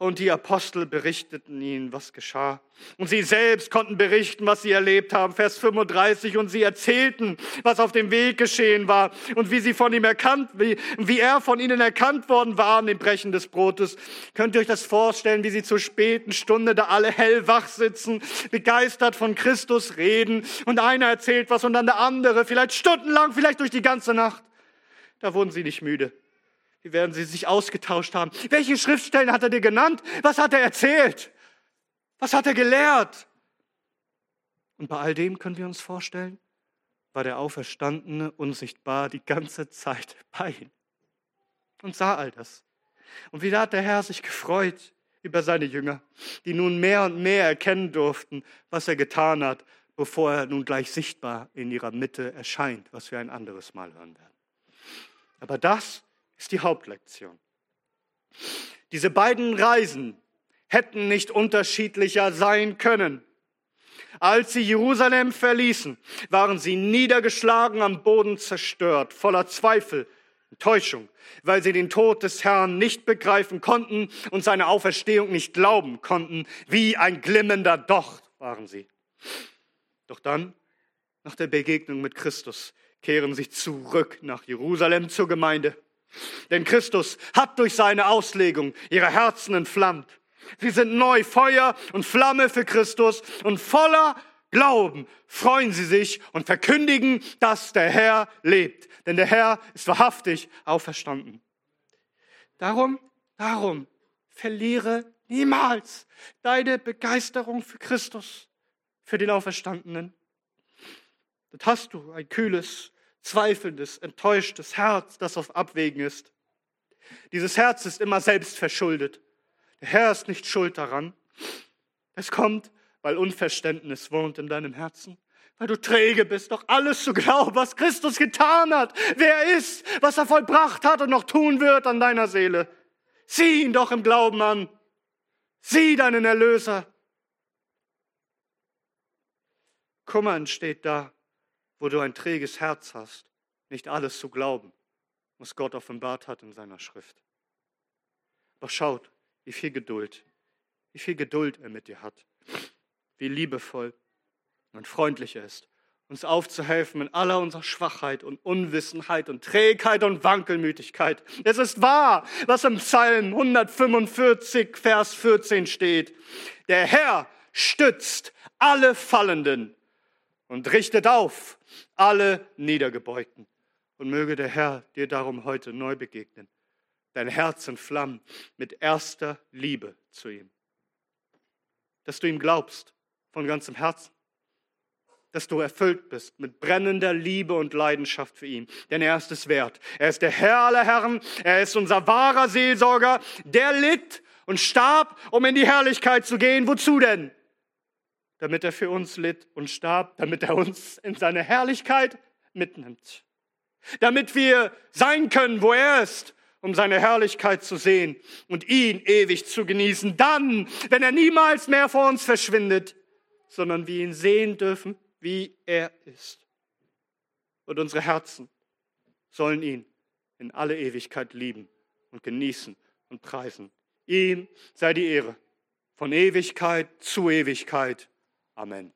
Und die Apostel berichteten ihnen, was geschah. Und sie selbst konnten berichten, was sie erlebt haben. Vers 35. Und sie erzählten, was auf dem Weg geschehen war und wie sie von ihm erkannt, wie, wie er von ihnen erkannt worden war an dem Brechen des Brotes. Könnt ihr euch das vorstellen, wie sie zur späten Stunde da alle hellwach sitzen, begeistert von Christus reden und einer erzählt was und dann der andere, vielleicht stundenlang, vielleicht durch die ganze Nacht. Da wurden sie nicht müde. Wie werden sie sich ausgetauscht haben? Welche Schriftstellen hat er dir genannt? Was hat er erzählt? Was hat er gelehrt? Und bei all dem können wir uns vorstellen, war der Auferstandene unsichtbar die ganze Zeit bei ihm und sah all das. Und wieder hat der Herr sich gefreut, über seine Jünger, die nun mehr und mehr erkennen durften, was er getan hat, bevor er nun gleich sichtbar in ihrer Mitte erscheint, was wir ein anderes Mal hören werden. Aber das ist die Hauptlektion. Diese beiden Reisen hätten nicht unterschiedlicher sein können. Als sie Jerusalem verließen, waren sie niedergeschlagen, am Boden zerstört, voller Zweifel, Enttäuschung, weil sie den Tod des Herrn nicht begreifen konnten und seine Auferstehung nicht glauben konnten. Wie ein glimmender Docht waren sie. Doch dann, nach der Begegnung mit Christus, kehren sie zurück nach Jerusalem zur Gemeinde. Denn Christus hat durch seine Auslegung ihre Herzen entflammt. Sie sind neu, Feuer und Flamme für Christus und voller Glauben freuen sie sich und verkündigen, dass der Herr lebt. Denn der Herr ist wahrhaftig auferstanden. Darum, darum verliere niemals deine Begeisterung für Christus, für den Auferstandenen. Das hast du ein kühles, zweifelndes, enttäuschtes Herz, das auf Abwägen ist. Dieses Herz ist immer selbst verschuldet. Der Herr ist nicht schuld daran. Es kommt, weil Unverständnis wohnt in deinem Herzen, weil du träge bist, doch alles zu glauben, was Christus getan hat, wer er ist, was er vollbracht hat und noch tun wird an deiner Seele. Sieh ihn doch im Glauben an. Sieh deinen Erlöser. Kummer entsteht da, wo du ein träges Herz hast, nicht alles zu glauben, was Gott offenbart hat in seiner Schrift. Doch schaut, wie viel Geduld, wie viel Geduld er mit dir hat, wie liebevoll und freundlich er ist, uns aufzuhelfen in aller unserer Schwachheit und Unwissenheit und Trägheit und Wankelmütigkeit. Es ist wahr, was im Psalm 145, Vers 14 steht. Der Herr stützt alle Fallenden und richtet auf alle Niedergebeugten. Und möge der Herr dir darum heute neu begegnen, dein Herz entflammen mit erster Liebe zu ihm. Dass du ihm glaubst von ganzem Herzen, dass du erfüllt bist mit brennender Liebe und Leidenschaft für ihn. Denn er ist es wert. Er ist der Herr aller Herren. Er ist unser wahrer Seelsorger. Der litt und starb, um in die Herrlichkeit zu gehen. Wozu denn? Damit er für uns litt und starb, damit er uns in seine Herrlichkeit mitnimmt. Damit wir sein können, wo er ist, um seine Herrlichkeit zu sehen und ihn ewig zu genießen. Dann, wenn er niemals mehr vor uns verschwindet, sondern wir ihn sehen dürfen, wie er ist. Und unsere Herzen sollen ihn in alle Ewigkeit lieben und genießen und preisen. Ihm sei die Ehre von Ewigkeit zu Ewigkeit. Amen.